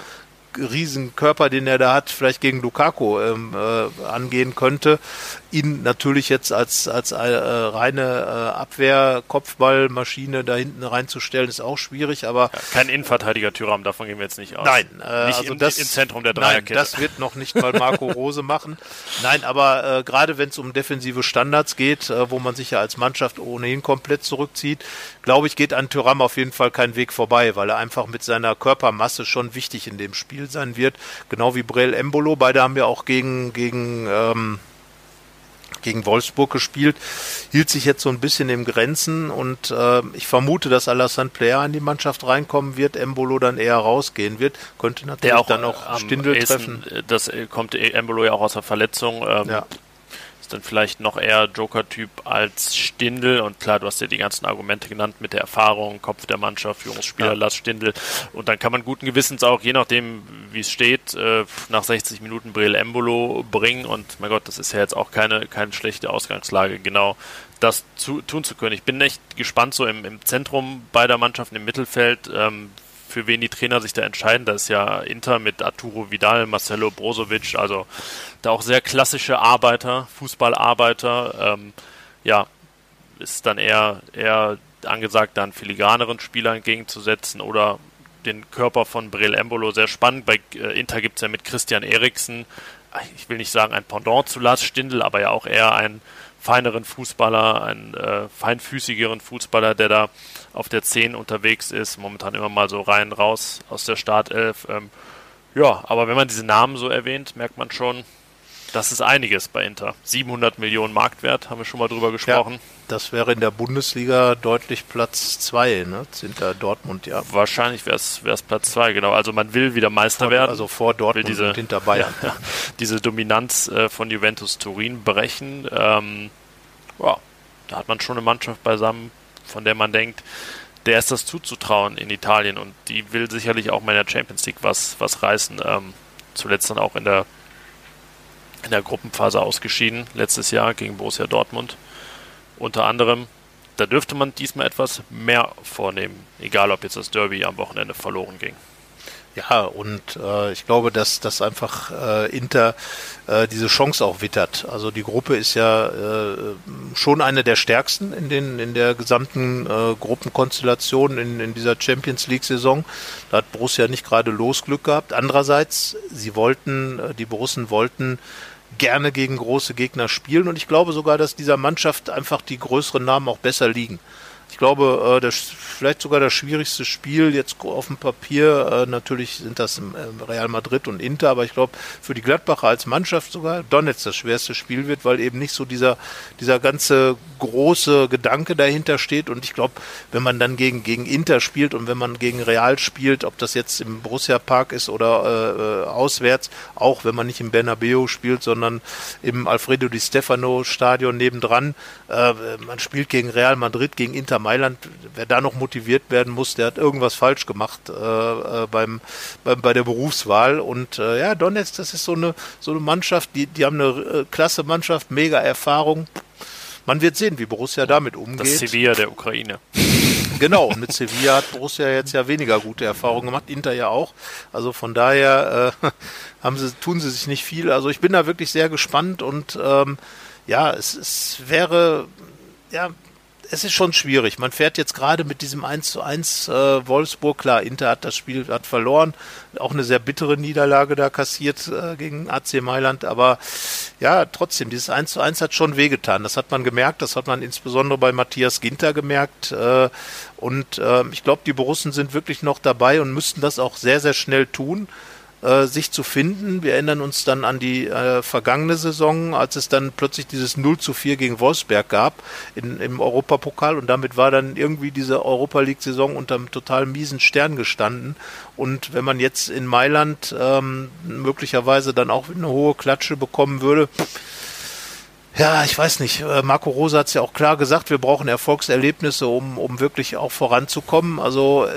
riesen Körper, den er da hat, vielleicht gegen Lukaku ähm, äh, angehen könnte. Ihn natürlich jetzt als, als äh, reine äh, Abwehr-Kopfballmaschine da hinten reinzustellen, ist auch schwierig, aber. Ja, kein Innenverteidiger Tyram, davon gehen wir jetzt nicht aus. Nein, äh, nicht also im, das, im Zentrum der Dreierkette. Nein, das wird noch nicht mal Marco Rose machen. Nein, aber äh, gerade wenn es um defensive Standards geht, äh, wo man sich ja als Mannschaft ohnehin komplett zurückzieht, glaube ich, geht an Tyram auf jeden Fall kein Weg vorbei, weil er einfach mit seiner Körpermasse schon wichtig in dem Spiel sein wird. Genau wie Brel Embolo. Beide haben ja auch gegen, gegen, ähm, gegen Wolfsburg gespielt, hielt sich jetzt so ein bisschen im Grenzen und äh, ich vermute, dass Alassane Player in die Mannschaft reinkommen wird, Embolo dann eher rausgehen wird, könnte natürlich auch, dann auch Stindel treffen. Das kommt Embolo ja auch aus der Verletzung. Ähm, ja ist dann vielleicht noch eher Joker-Typ als Stindel. Und klar, du hast ja die ganzen Argumente genannt mit der Erfahrung, Kopf der Mannschaft, Führungsspieler, ja. Lars Stindel. Und dann kann man guten Gewissens auch, je nachdem, wie es steht, äh, nach 60 Minuten Brill Embolo bringen. Und mein Gott, das ist ja jetzt auch keine, keine schlechte Ausgangslage, genau das zu, tun zu können. Ich bin echt gespannt, so im, im Zentrum beider Mannschaften im Mittelfeld, ähm, für wen die Trainer sich da entscheiden. Da ist ja Inter mit Arturo Vidal, Marcelo Brozovic, also da auch sehr klassische Arbeiter, Fußballarbeiter. Ähm, ja, ist dann eher, eher angesagt, da einen filigraneren Spieler entgegenzusetzen oder den Körper von Brel Embolo sehr spannend. Bei äh, Inter gibt es ja mit Christian Eriksen, ich will nicht sagen ein Pendant zu Lars Stindl, aber ja auch eher einen feineren Fußballer, einen äh, feinfüßigeren Fußballer, der da auf der 10 unterwegs ist, momentan immer mal so rein, raus aus der Startelf. Ähm, ja, aber wenn man diese Namen so erwähnt, merkt man schon, das ist einiges bei Inter. 700 Millionen Marktwert, haben wir schon mal drüber gesprochen. Ja, das wäre in der Bundesliga deutlich Platz 2, ne? Hinter Dortmund, ja. Wahrscheinlich wäre es Platz 2, genau. Also man will wieder Meister vor, werden. Also vor Dortmund diese, und hinter Bayern. Ja, diese Dominanz äh, von Juventus Turin brechen. Ähm, ja, da hat man schon eine Mannschaft beisammen, von der man denkt, der ist das zuzutrauen in Italien und die will sicherlich auch mal in der Champions League was, was reißen. Ähm, zuletzt dann auch in der, in der Gruppenphase ausgeschieden, letztes Jahr gegen Borussia Dortmund. Unter anderem, da dürfte man diesmal etwas mehr vornehmen, egal ob jetzt das Derby am Wochenende verloren ging. Ja, und äh, ich glaube, dass, dass einfach äh, Inter äh, diese Chance auch wittert. Also die Gruppe ist ja äh, schon eine der stärksten in, den, in der gesamten äh, Gruppenkonstellation in, in dieser Champions League-Saison. Da hat Borussia nicht gerade Losglück gehabt. Andererseits, sie wollten, äh, die Borussen wollten gerne gegen große Gegner spielen und ich glaube sogar, dass dieser Mannschaft einfach die größeren Namen auch besser liegen. Ich glaube, äh, das, vielleicht sogar das schwierigste Spiel jetzt auf dem Papier. Äh, natürlich sind das Real Madrid und Inter, aber ich glaube, für die Gladbacher als Mannschaft sogar Donetsk das schwerste Spiel wird, weil eben nicht so dieser, dieser ganze große Gedanke dahinter steht. Und ich glaube, wenn man dann gegen, gegen Inter spielt und wenn man gegen Real spielt, ob das jetzt im Borussia Park ist oder äh, auswärts, auch wenn man nicht im Bernabeu spielt, sondern im Alfredo Di Stefano Stadion nebendran, äh, man spielt gegen Real Madrid, gegen Inter Mailand, wer da noch motiviert werden muss, der hat irgendwas falsch gemacht äh, äh, beim, beim, bei der Berufswahl. Und äh, ja, Donetsk, das ist so eine, so eine Mannschaft, die, die haben eine äh, klasse Mannschaft, mega Erfahrung. Man wird sehen, wie Borussia damit umgeht. Das Sevilla der Ukraine. Genau, mit Sevilla hat Borussia jetzt ja weniger gute Erfahrungen gemacht, Inter ja auch. Also von daher äh, haben sie, tun sie sich nicht viel. Also ich bin da wirklich sehr gespannt und ähm, ja, es, es wäre ja es ist schon schwierig. Man fährt jetzt gerade mit diesem 1 zu 1 äh, Wolfsburg, klar, Inter hat das Spiel hat verloren, auch eine sehr bittere Niederlage da kassiert äh, gegen AC Mailand, aber ja, trotzdem, dieses 1 zu 1 hat schon wehgetan. Das hat man gemerkt, das hat man insbesondere bei Matthias Ginter gemerkt. Äh, und äh, ich glaube, die Borussen sind wirklich noch dabei und müssten das auch sehr, sehr schnell tun äh, sich zu finden. Wir erinnern uns dann an die äh, vergangene Saison, als es dann plötzlich dieses 0 zu 4 gegen Wolfsberg gab in, im Europapokal und damit war dann irgendwie diese Europa League-Saison unter einem total miesen Stern gestanden. Und wenn man jetzt in Mailand ähm, möglicherweise dann auch eine hohe Klatsche bekommen würde, ja, ich weiß nicht. Äh, Marco Rosa hat es ja auch klar gesagt, wir brauchen Erfolgserlebnisse, um, um wirklich auch voranzukommen. Also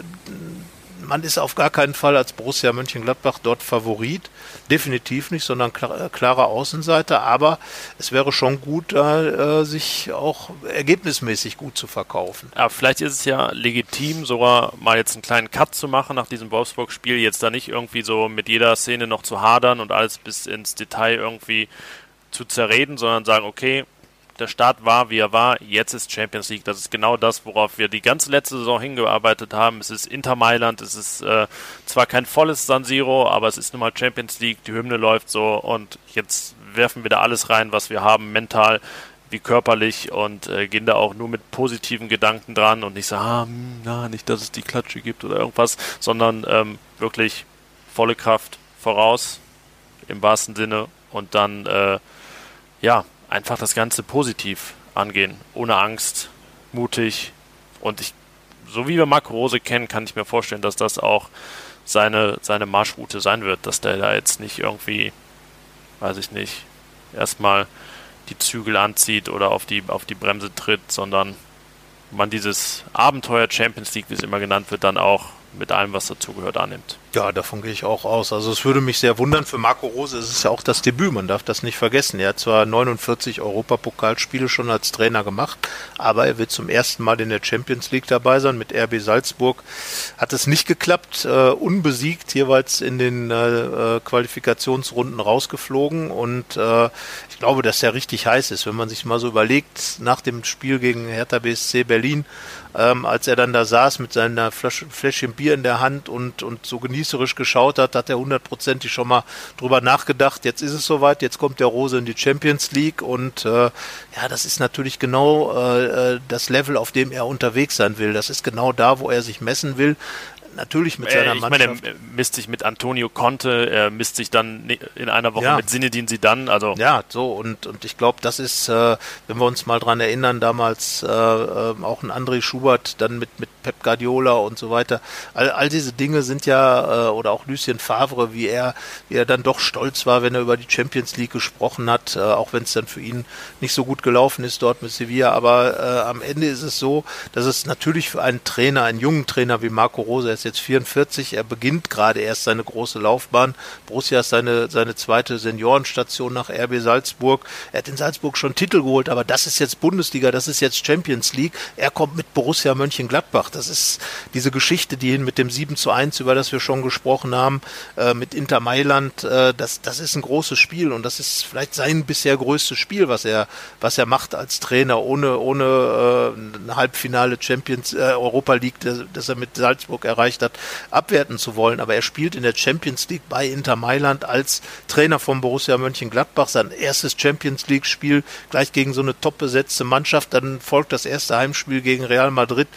man ist auf gar keinen Fall als Borussia Mönchengladbach dort Favorit. Definitiv nicht, sondern äh, klarer Außenseiter. Aber es wäre schon gut, da äh, sich auch ergebnismäßig gut zu verkaufen. Ja, vielleicht ist es ja legitim, sogar mal jetzt einen kleinen Cut zu machen nach diesem Wolfsburg-Spiel. Jetzt da nicht irgendwie so mit jeder Szene noch zu hadern und alles bis ins Detail irgendwie zu zerreden, sondern sagen, okay, der Start war, wie er war. Jetzt ist Champions League. Das ist genau das, worauf wir die ganze letzte Saison hingearbeitet haben. Es ist Inter Mailand. Es ist äh, zwar kein volles San Siro, aber es ist nun mal Champions League. Die Hymne läuft so und jetzt werfen wir da alles rein, was wir haben, mental wie körperlich und äh, gehen da auch nur mit positiven Gedanken dran und nicht so, ah, hm, na, nicht, dass es die Klatsche gibt oder irgendwas, sondern ähm, wirklich volle Kraft voraus im wahrsten Sinne und dann äh, ja einfach das Ganze positiv angehen, ohne Angst, mutig. Und ich, so wie wir Marco Rose kennen, kann ich mir vorstellen, dass das auch seine, seine Marschroute sein wird, dass der da jetzt nicht irgendwie, weiß ich nicht, erstmal die Zügel anzieht oder auf die, auf die Bremse tritt, sondern man dieses Abenteuer Champions League, wie es immer genannt wird, dann auch mit allem, was dazugehört, annimmt. Ja, davon gehe ich auch aus. Also es würde mich sehr wundern. Für Marco Rose ist es ja auch das Debüt. Man darf das nicht vergessen. Er hat zwar 49 Europapokalspiele schon als Trainer gemacht, aber er wird zum ersten Mal in der Champions League dabei sein. Mit RB Salzburg hat es nicht geklappt. Uh, unbesiegt jeweils in den uh, Qualifikationsrunden rausgeflogen. Und uh, ich glaube, dass er richtig heiß ist. Wenn man sich mal so überlegt, nach dem Spiel gegen Hertha BSC Berlin, ähm, als er dann da saß mit seiner Flasche, Fläschchen Bier in der Hand und, und so genießerisch geschaut hat, hat er hundertprozentig schon mal drüber nachgedacht, jetzt ist es soweit, jetzt kommt der Rose in die Champions League und äh, ja, das ist natürlich genau äh, äh das Level, auf dem er unterwegs sein will. Das ist genau da, wo er sich messen will natürlich mit seiner äh, ich Mannschaft. Meine, er misst sich mit Antonio Conte, er misst sich dann in einer Woche ja. mit Sinedin Sidan. Also ja, so und und ich glaube, das ist, äh, wenn wir uns mal dran erinnern, damals äh, äh, auch ein André Schubert, dann mit mit Pep Guardiola und so weiter. All, all diese Dinge sind ja äh, oder auch Lucien Favre, wie er wie er dann doch stolz war, wenn er über die Champions League gesprochen hat, äh, auch wenn es dann für ihn nicht so gut gelaufen ist dort mit Sevilla. Aber äh, am Ende ist es so, dass es natürlich für einen Trainer, einen jungen Trainer wie Marco Rose, ist jetzt 44, er beginnt gerade erst seine große Laufbahn. Borussia ist seine, seine zweite Seniorenstation nach RB Salzburg. Er hat in Salzburg schon Titel geholt, aber das ist jetzt Bundesliga, das ist jetzt Champions League. Er kommt mit Borussia Mönchengladbach. Das ist diese Geschichte, die hin mit dem 7 zu 1, über das wir schon gesprochen haben, äh, mit Inter Mailand, äh, das, das ist ein großes Spiel und das ist vielleicht sein bisher größtes Spiel, was er, was er macht als Trainer, ohne, ohne äh, ein Halbfinale Champions äh, Europa League, das, das er mit Salzburg erreicht hat, abwerten zu wollen, aber er spielt in der Champions League bei Inter Mailand als Trainer von Borussia Mönchengladbach sein erstes Champions League Spiel gleich gegen so eine top besetzte Mannschaft, dann folgt das erste Heimspiel gegen Real Madrid.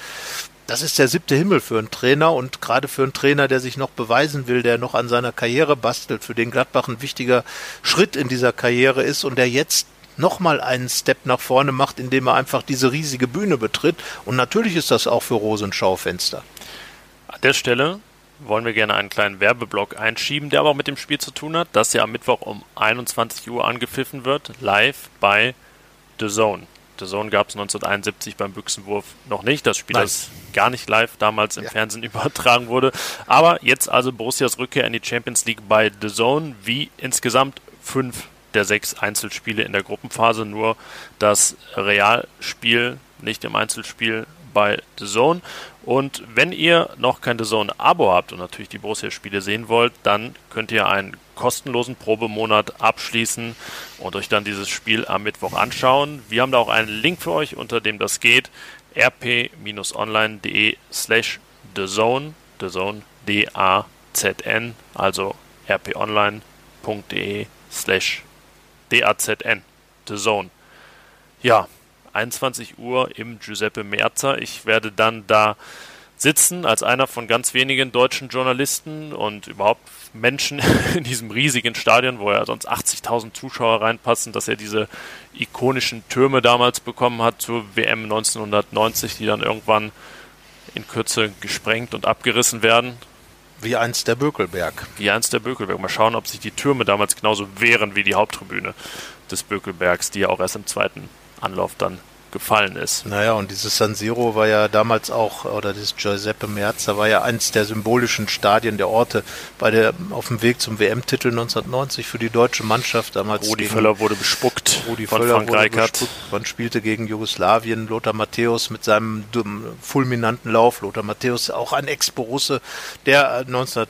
Das ist der siebte Himmel für einen Trainer und gerade für einen Trainer, der sich noch beweisen will, der noch an seiner Karriere bastelt, für den Gladbach ein wichtiger Schritt in dieser Karriere ist und der jetzt nochmal einen Step nach vorne macht, indem er einfach diese riesige Bühne betritt. Und natürlich ist das auch für Rose ein Schaufenster der Stelle wollen wir gerne einen kleinen Werbeblock einschieben, der aber auch mit dem Spiel zu tun hat, das ja am Mittwoch um 21 Uhr angepfiffen wird, live bei The Zone. The Zone gab es 1971 beim Büchsenwurf noch nicht. Das Spiel, das gar nicht live damals im ja. Fernsehen übertragen wurde. Aber jetzt also Borussias Rückkehr in die Champions League bei The Zone, wie insgesamt fünf der sechs Einzelspiele in der Gruppenphase. Nur das Realspiel nicht im Einzelspiel bei The Zone. Und wenn ihr noch kein The Zone-Abo habt und natürlich die Borussia-Spiele sehen wollt, dann könnt ihr einen kostenlosen Probemonat abschließen und euch dann dieses Spiel am Mittwoch anschauen. Wir haben da auch einen Link für euch, unter dem das geht. rp-online.de slash thezone, thezone, D-A-Z-N, also rponline.de slash D-A-Z-N, thezone. Ja, 21 Uhr im Giuseppe Merzer. Ich werde dann da sitzen als einer von ganz wenigen deutschen Journalisten und überhaupt Menschen in diesem riesigen Stadion, wo ja sonst 80.000 Zuschauer reinpassen, dass er diese ikonischen Türme damals bekommen hat zur WM 1990, die dann irgendwann in Kürze gesprengt und abgerissen werden. Wie einst der Bökelberg. Wie einst der Bökelberg. Mal schauen, ob sich die Türme damals genauso wehren wie die Haupttribüne des Bökelbergs, die ja auch erst im zweiten Anlauf dann gefallen ist. Naja, und dieses San Siro war ja damals auch, oder dieses Giuseppe Merza war ja eins der symbolischen Stadien der Orte bei der, auf dem Weg zum WM-Titel 1990 für die deutsche Mannschaft. Damals Rudi Völler wurde bespuckt Rudi von Völler Frank Reichert. Man spielte gegen Jugoslawien, Lothar Matthäus mit seinem fulminanten Lauf. Lothar Matthäus auch ein Ex-Borusse, der 19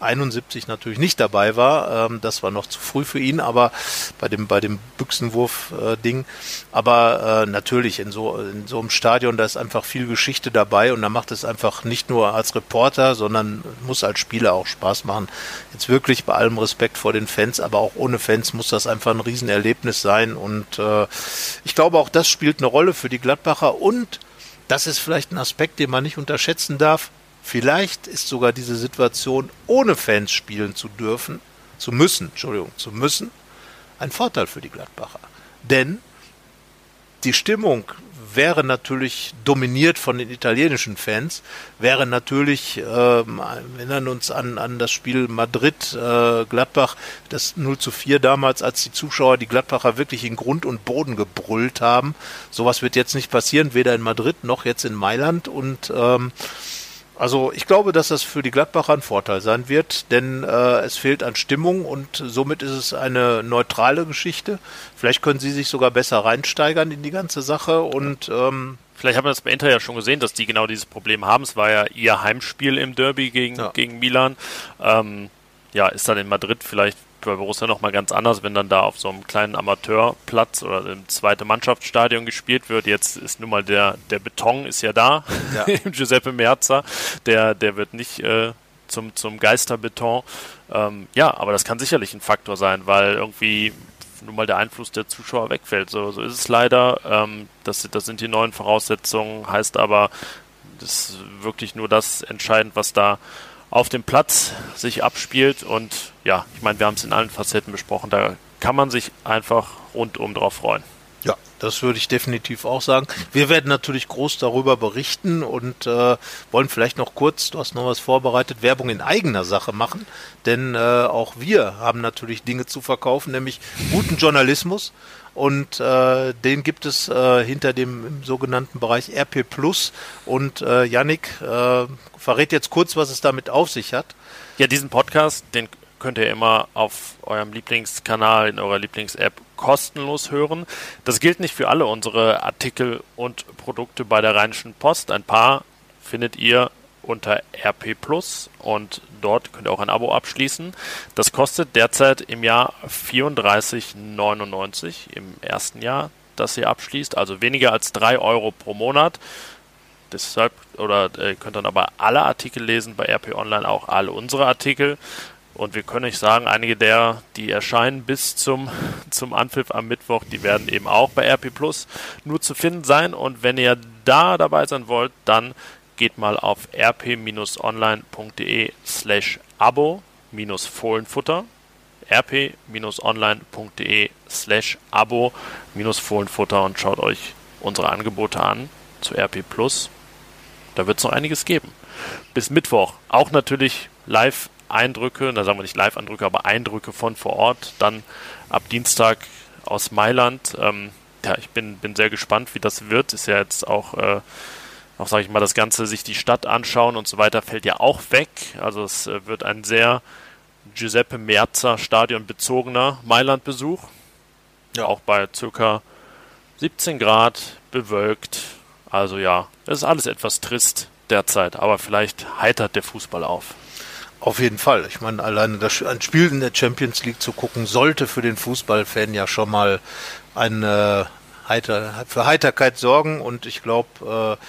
71 natürlich nicht dabei war. Ähm, das war noch zu früh für ihn, aber bei dem, bei dem Büchsenwurf-Ding. Äh, aber äh, natürlich in so, in so einem Stadion, da ist einfach viel Geschichte dabei und da macht es einfach nicht nur als Reporter, sondern muss als Spieler auch Spaß machen. Jetzt wirklich bei allem Respekt vor den Fans, aber auch ohne Fans muss das einfach ein Riesenerlebnis sein und äh, ich glaube auch das spielt eine Rolle für die Gladbacher und das ist vielleicht ein Aspekt, den man nicht unterschätzen darf Vielleicht ist sogar diese Situation, ohne Fans spielen zu dürfen, zu müssen, Entschuldigung, zu müssen, ein Vorteil für die Gladbacher. Denn die Stimmung wäre natürlich dominiert von den italienischen Fans, wäre natürlich, äh, erinnern uns an, an das Spiel Madrid-Gladbach, äh, das 0 zu 4 damals, als die Zuschauer die Gladbacher wirklich in Grund und Boden gebrüllt haben. Sowas wird jetzt nicht passieren, weder in Madrid noch jetzt in Mailand und ähm, also ich glaube, dass das für die Gladbacher ein Vorteil sein wird, denn äh, es fehlt an Stimmung und somit ist es eine neutrale Geschichte. Vielleicht können sie sich sogar besser reinsteigern in die ganze Sache und ähm, Vielleicht haben wir das bei Inter ja schon gesehen, dass die genau dieses Problem haben. Es war ja ihr Heimspiel im Derby gegen, ja. gegen Milan. Ähm, ja, ist dann in Madrid vielleicht bei Borussia nochmal ganz anders, wenn dann da auf so einem kleinen Amateurplatz oder im zweiten Mannschaftsstadion gespielt wird. Jetzt ist nun mal der, der Beton ist ja da ja. Giuseppe Merza. Der, der wird nicht äh, zum, zum Geisterbeton. Ähm, ja, aber das kann sicherlich ein Faktor sein, weil irgendwie nun mal der Einfluss der Zuschauer wegfällt. So, so ist es leider. Ähm, das, das sind die neuen Voraussetzungen, heißt aber, das ist wirklich nur das entscheidend, was da auf dem Platz sich abspielt. Und ja, ich meine, wir haben es in allen Facetten besprochen. Da kann man sich einfach rundum drauf freuen. Ja, das würde ich definitiv auch sagen. Wir werden natürlich groß darüber berichten und äh, wollen vielleicht noch kurz, du hast noch was vorbereitet, Werbung in eigener Sache machen, denn äh, auch wir haben natürlich Dinge zu verkaufen, nämlich guten Journalismus und äh, den gibt es äh, hinter dem sogenannten Bereich RP Plus und äh, Yannick äh, verrät jetzt kurz, was es damit auf sich hat. Ja, diesen Podcast, den könnt ihr immer auf eurem Lieblingskanal, in eurer Lieblings-App kostenlos hören. Das gilt nicht für alle unsere Artikel und Produkte bei der Rheinischen Post. Ein paar findet ihr unter RP Plus und dort könnt ihr auch ein Abo abschließen. Das kostet derzeit im Jahr 34,99 im ersten Jahr, das ihr abschließt, also weniger als 3 Euro pro Monat. Deshalb, oder ihr könnt dann aber alle Artikel lesen, bei RP Online auch alle unsere Artikel. Und wir können euch sagen, einige der, die erscheinen bis zum, zum Anpfiff am Mittwoch, die werden eben auch bei RP Plus nur zu finden sein. Und wenn ihr da dabei sein wollt, dann geht mal auf rp-online.de slash abo-fohlenfutter rp-online.de slash abo-fohlenfutter und schaut euch unsere Angebote an zu RP Plus. Da wird es noch einiges geben. Bis Mittwoch auch natürlich Live-Eindrücke, da sagen wir nicht Live-Eindrücke, aber Eindrücke von vor Ort. Dann ab Dienstag aus Mailand. Ähm, ja, ich bin, bin sehr gespannt, wie das wird. Ist ja jetzt auch äh, auch sage ich mal, das Ganze sich die Stadt anschauen und so weiter fällt ja auch weg. Also es äh, wird ein sehr Giuseppe Merzer Stadion bezogener Mailand-Besuch. Ja, auch bei circa 17 Grad bewölkt. Also ja, es ist alles etwas trist derzeit, aber vielleicht heitert der Fußball auf. Auf jeden Fall. Ich meine, alleine das, ein Spiel in der Champions League zu gucken, sollte für den Fußballfan ja schon mal ein, äh, heiter, für Heiterkeit sorgen und ich glaube, äh,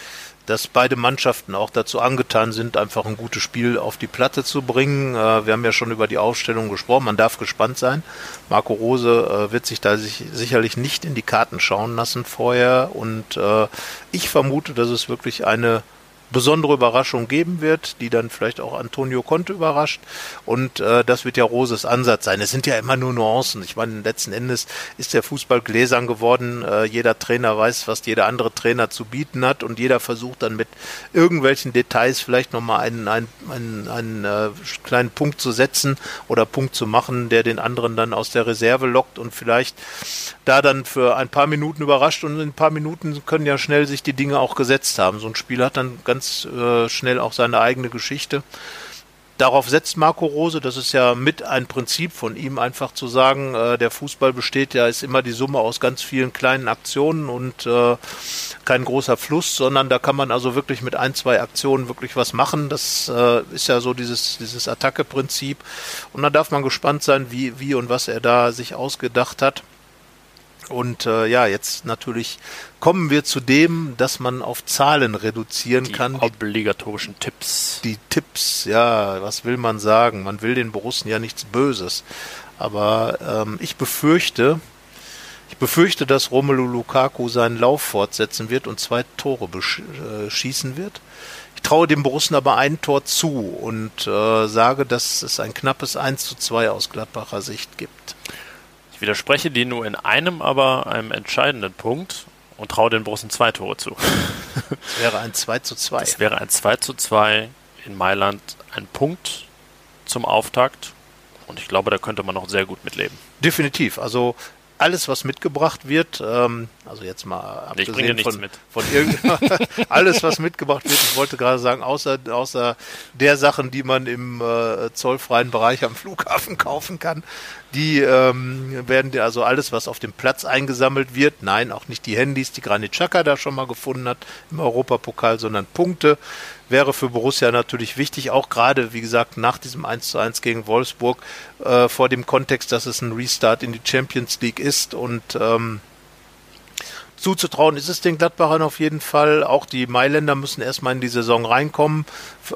dass beide Mannschaften auch dazu angetan sind, einfach ein gutes Spiel auf die Platte zu bringen. Äh, wir haben ja schon über die Aufstellung gesprochen, man darf gespannt sein. Marco Rose äh, wird sich da sich sicherlich nicht in die Karten schauen lassen vorher und äh, ich vermute, dass es wirklich eine besondere Überraschung geben wird, die dann vielleicht auch Antonio Conte überrascht. Und äh, das wird ja Roses Ansatz sein. Es sind ja immer nur Nuancen. Ich meine, letzten Endes ist der Fußball gläsern geworden. Äh, jeder Trainer weiß, was jeder andere Trainer zu bieten hat und jeder versucht dann mit irgendwelchen Details vielleicht nochmal einen, einen, einen, einen äh, kleinen Punkt zu setzen oder Punkt zu machen, der den anderen dann aus der Reserve lockt und vielleicht da dann für ein paar Minuten überrascht und in ein paar Minuten können ja schnell sich die Dinge auch gesetzt haben. So ein Spiel hat dann ganz ganz äh, schnell auch seine eigene Geschichte. Darauf setzt Marco Rose, das ist ja mit ein Prinzip von ihm, einfach zu sagen, äh, der Fußball besteht ja, ist immer die Summe aus ganz vielen kleinen Aktionen und äh, kein großer Fluss, sondern da kann man also wirklich mit ein, zwei Aktionen wirklich was machen. Das äh, ist ja so dieses, dieses Attacke-Prinzip. Und da darf man gespannt sein, wie, wie und was er da sich ausgedacht hat. Und äh, ja, jetzt natürlich kommen wir zu dem, dass man auf Zahlen reduzieren die kann. Die obligatorischen Tipps. Die Tipps, ja, was will man sagen? Man will den Borussen ja nichts Böses. Aber ähm, ich befürchte, ich befürchte, dass Romelu Lukaku seinen Lauf fortsetzen wird und zwei Tore äh, schießen wird. Ich traue dem Borussen aber ein Tor zu und äh, sage, dass es ein knappes 1 zu 2 aus Gladbacher Sicht gibt. Ich widerspreche dir nur in einem, aber einem entscheidenden Punkt und traue den Borussen zwei Tore zu. Das wäre ein 2 zu 2. Das wäre ein 2 zu 2 in Mailand. Ein Punkt zum Auftakt. Und ich glaube, da könnte man noch sehr gut mitleben. Definitiv. Also alles, was mitgebracht wird, ähm, also jetzt mal abgesehen von, mit. von alles, was mitgebracht wird, ich wollte gerade sagen, außer, außer der Sachen, die man im äh, zollfreien Bereich am Flughafen kaufen kann, die ähm, werden, also alles, was auf dem Platz eingesammelt wird, nein, auch nicht die Handys, die Granit Xhaka da schon mal gefunden hat im Europapokal, sondern Punkte, wäre für Borussia natürlich wichtig, auch gerade, wie gesagt, nach diesem 1 zu 1 gegen Wolfsburg, äh, vor dem Kontext, dass es ein Restart in die Champions League ist und ähm, zuzutrauen ist es den Gladbachern auf jeden Fall. Auch die Mailänder müssen erstmal in die Saison reinkommen.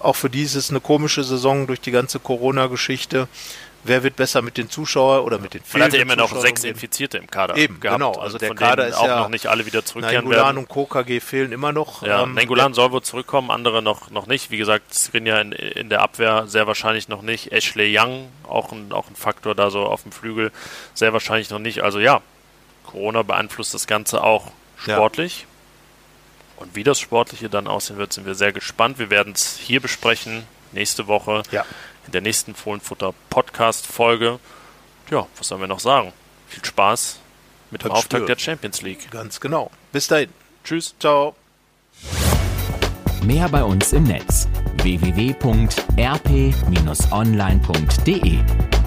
Auch für die ist es eine komische Saison durch die ganze Corona-Geschichte wer wird besser mit den Zuschauern oder mit den Man hat ja immer noch sechs Infizierte im Kader. Eben, gehabt. genau. Also, also der Kader ist auch ja noch nicht alle wieder zurückkehren Nengulan werden. und KKG fehlen immer noch. Ja, ähm, Nengulan soll wohl zurückkommen, andere noch, noch nicht. Wie gesagt, Skrinja in, in der Abwehr sehr wahrscheinlich noch nicht. Ashley Young, auch ein, auch ein Faktor da so auf dem Flügel, sehr wahrscheinlich noch nicht. Also ja, Corona beeinflusst das Ganze auch sportlich. Ja. Und wie das Sportliche dann aussehen wird, sind wir sehr gespannt. Wir werden es hier besprechen, nächste Woche. Ja in der nächsten Fohlenfutter Podcast Folge. Ja, was sollen wir noch sagen? Viel Spaß mit dem Auftakt der Champions League. Ganz genau. Bis dahin. Tschüss. Ciao. Mehr bei uns im Netz www.rp-online.de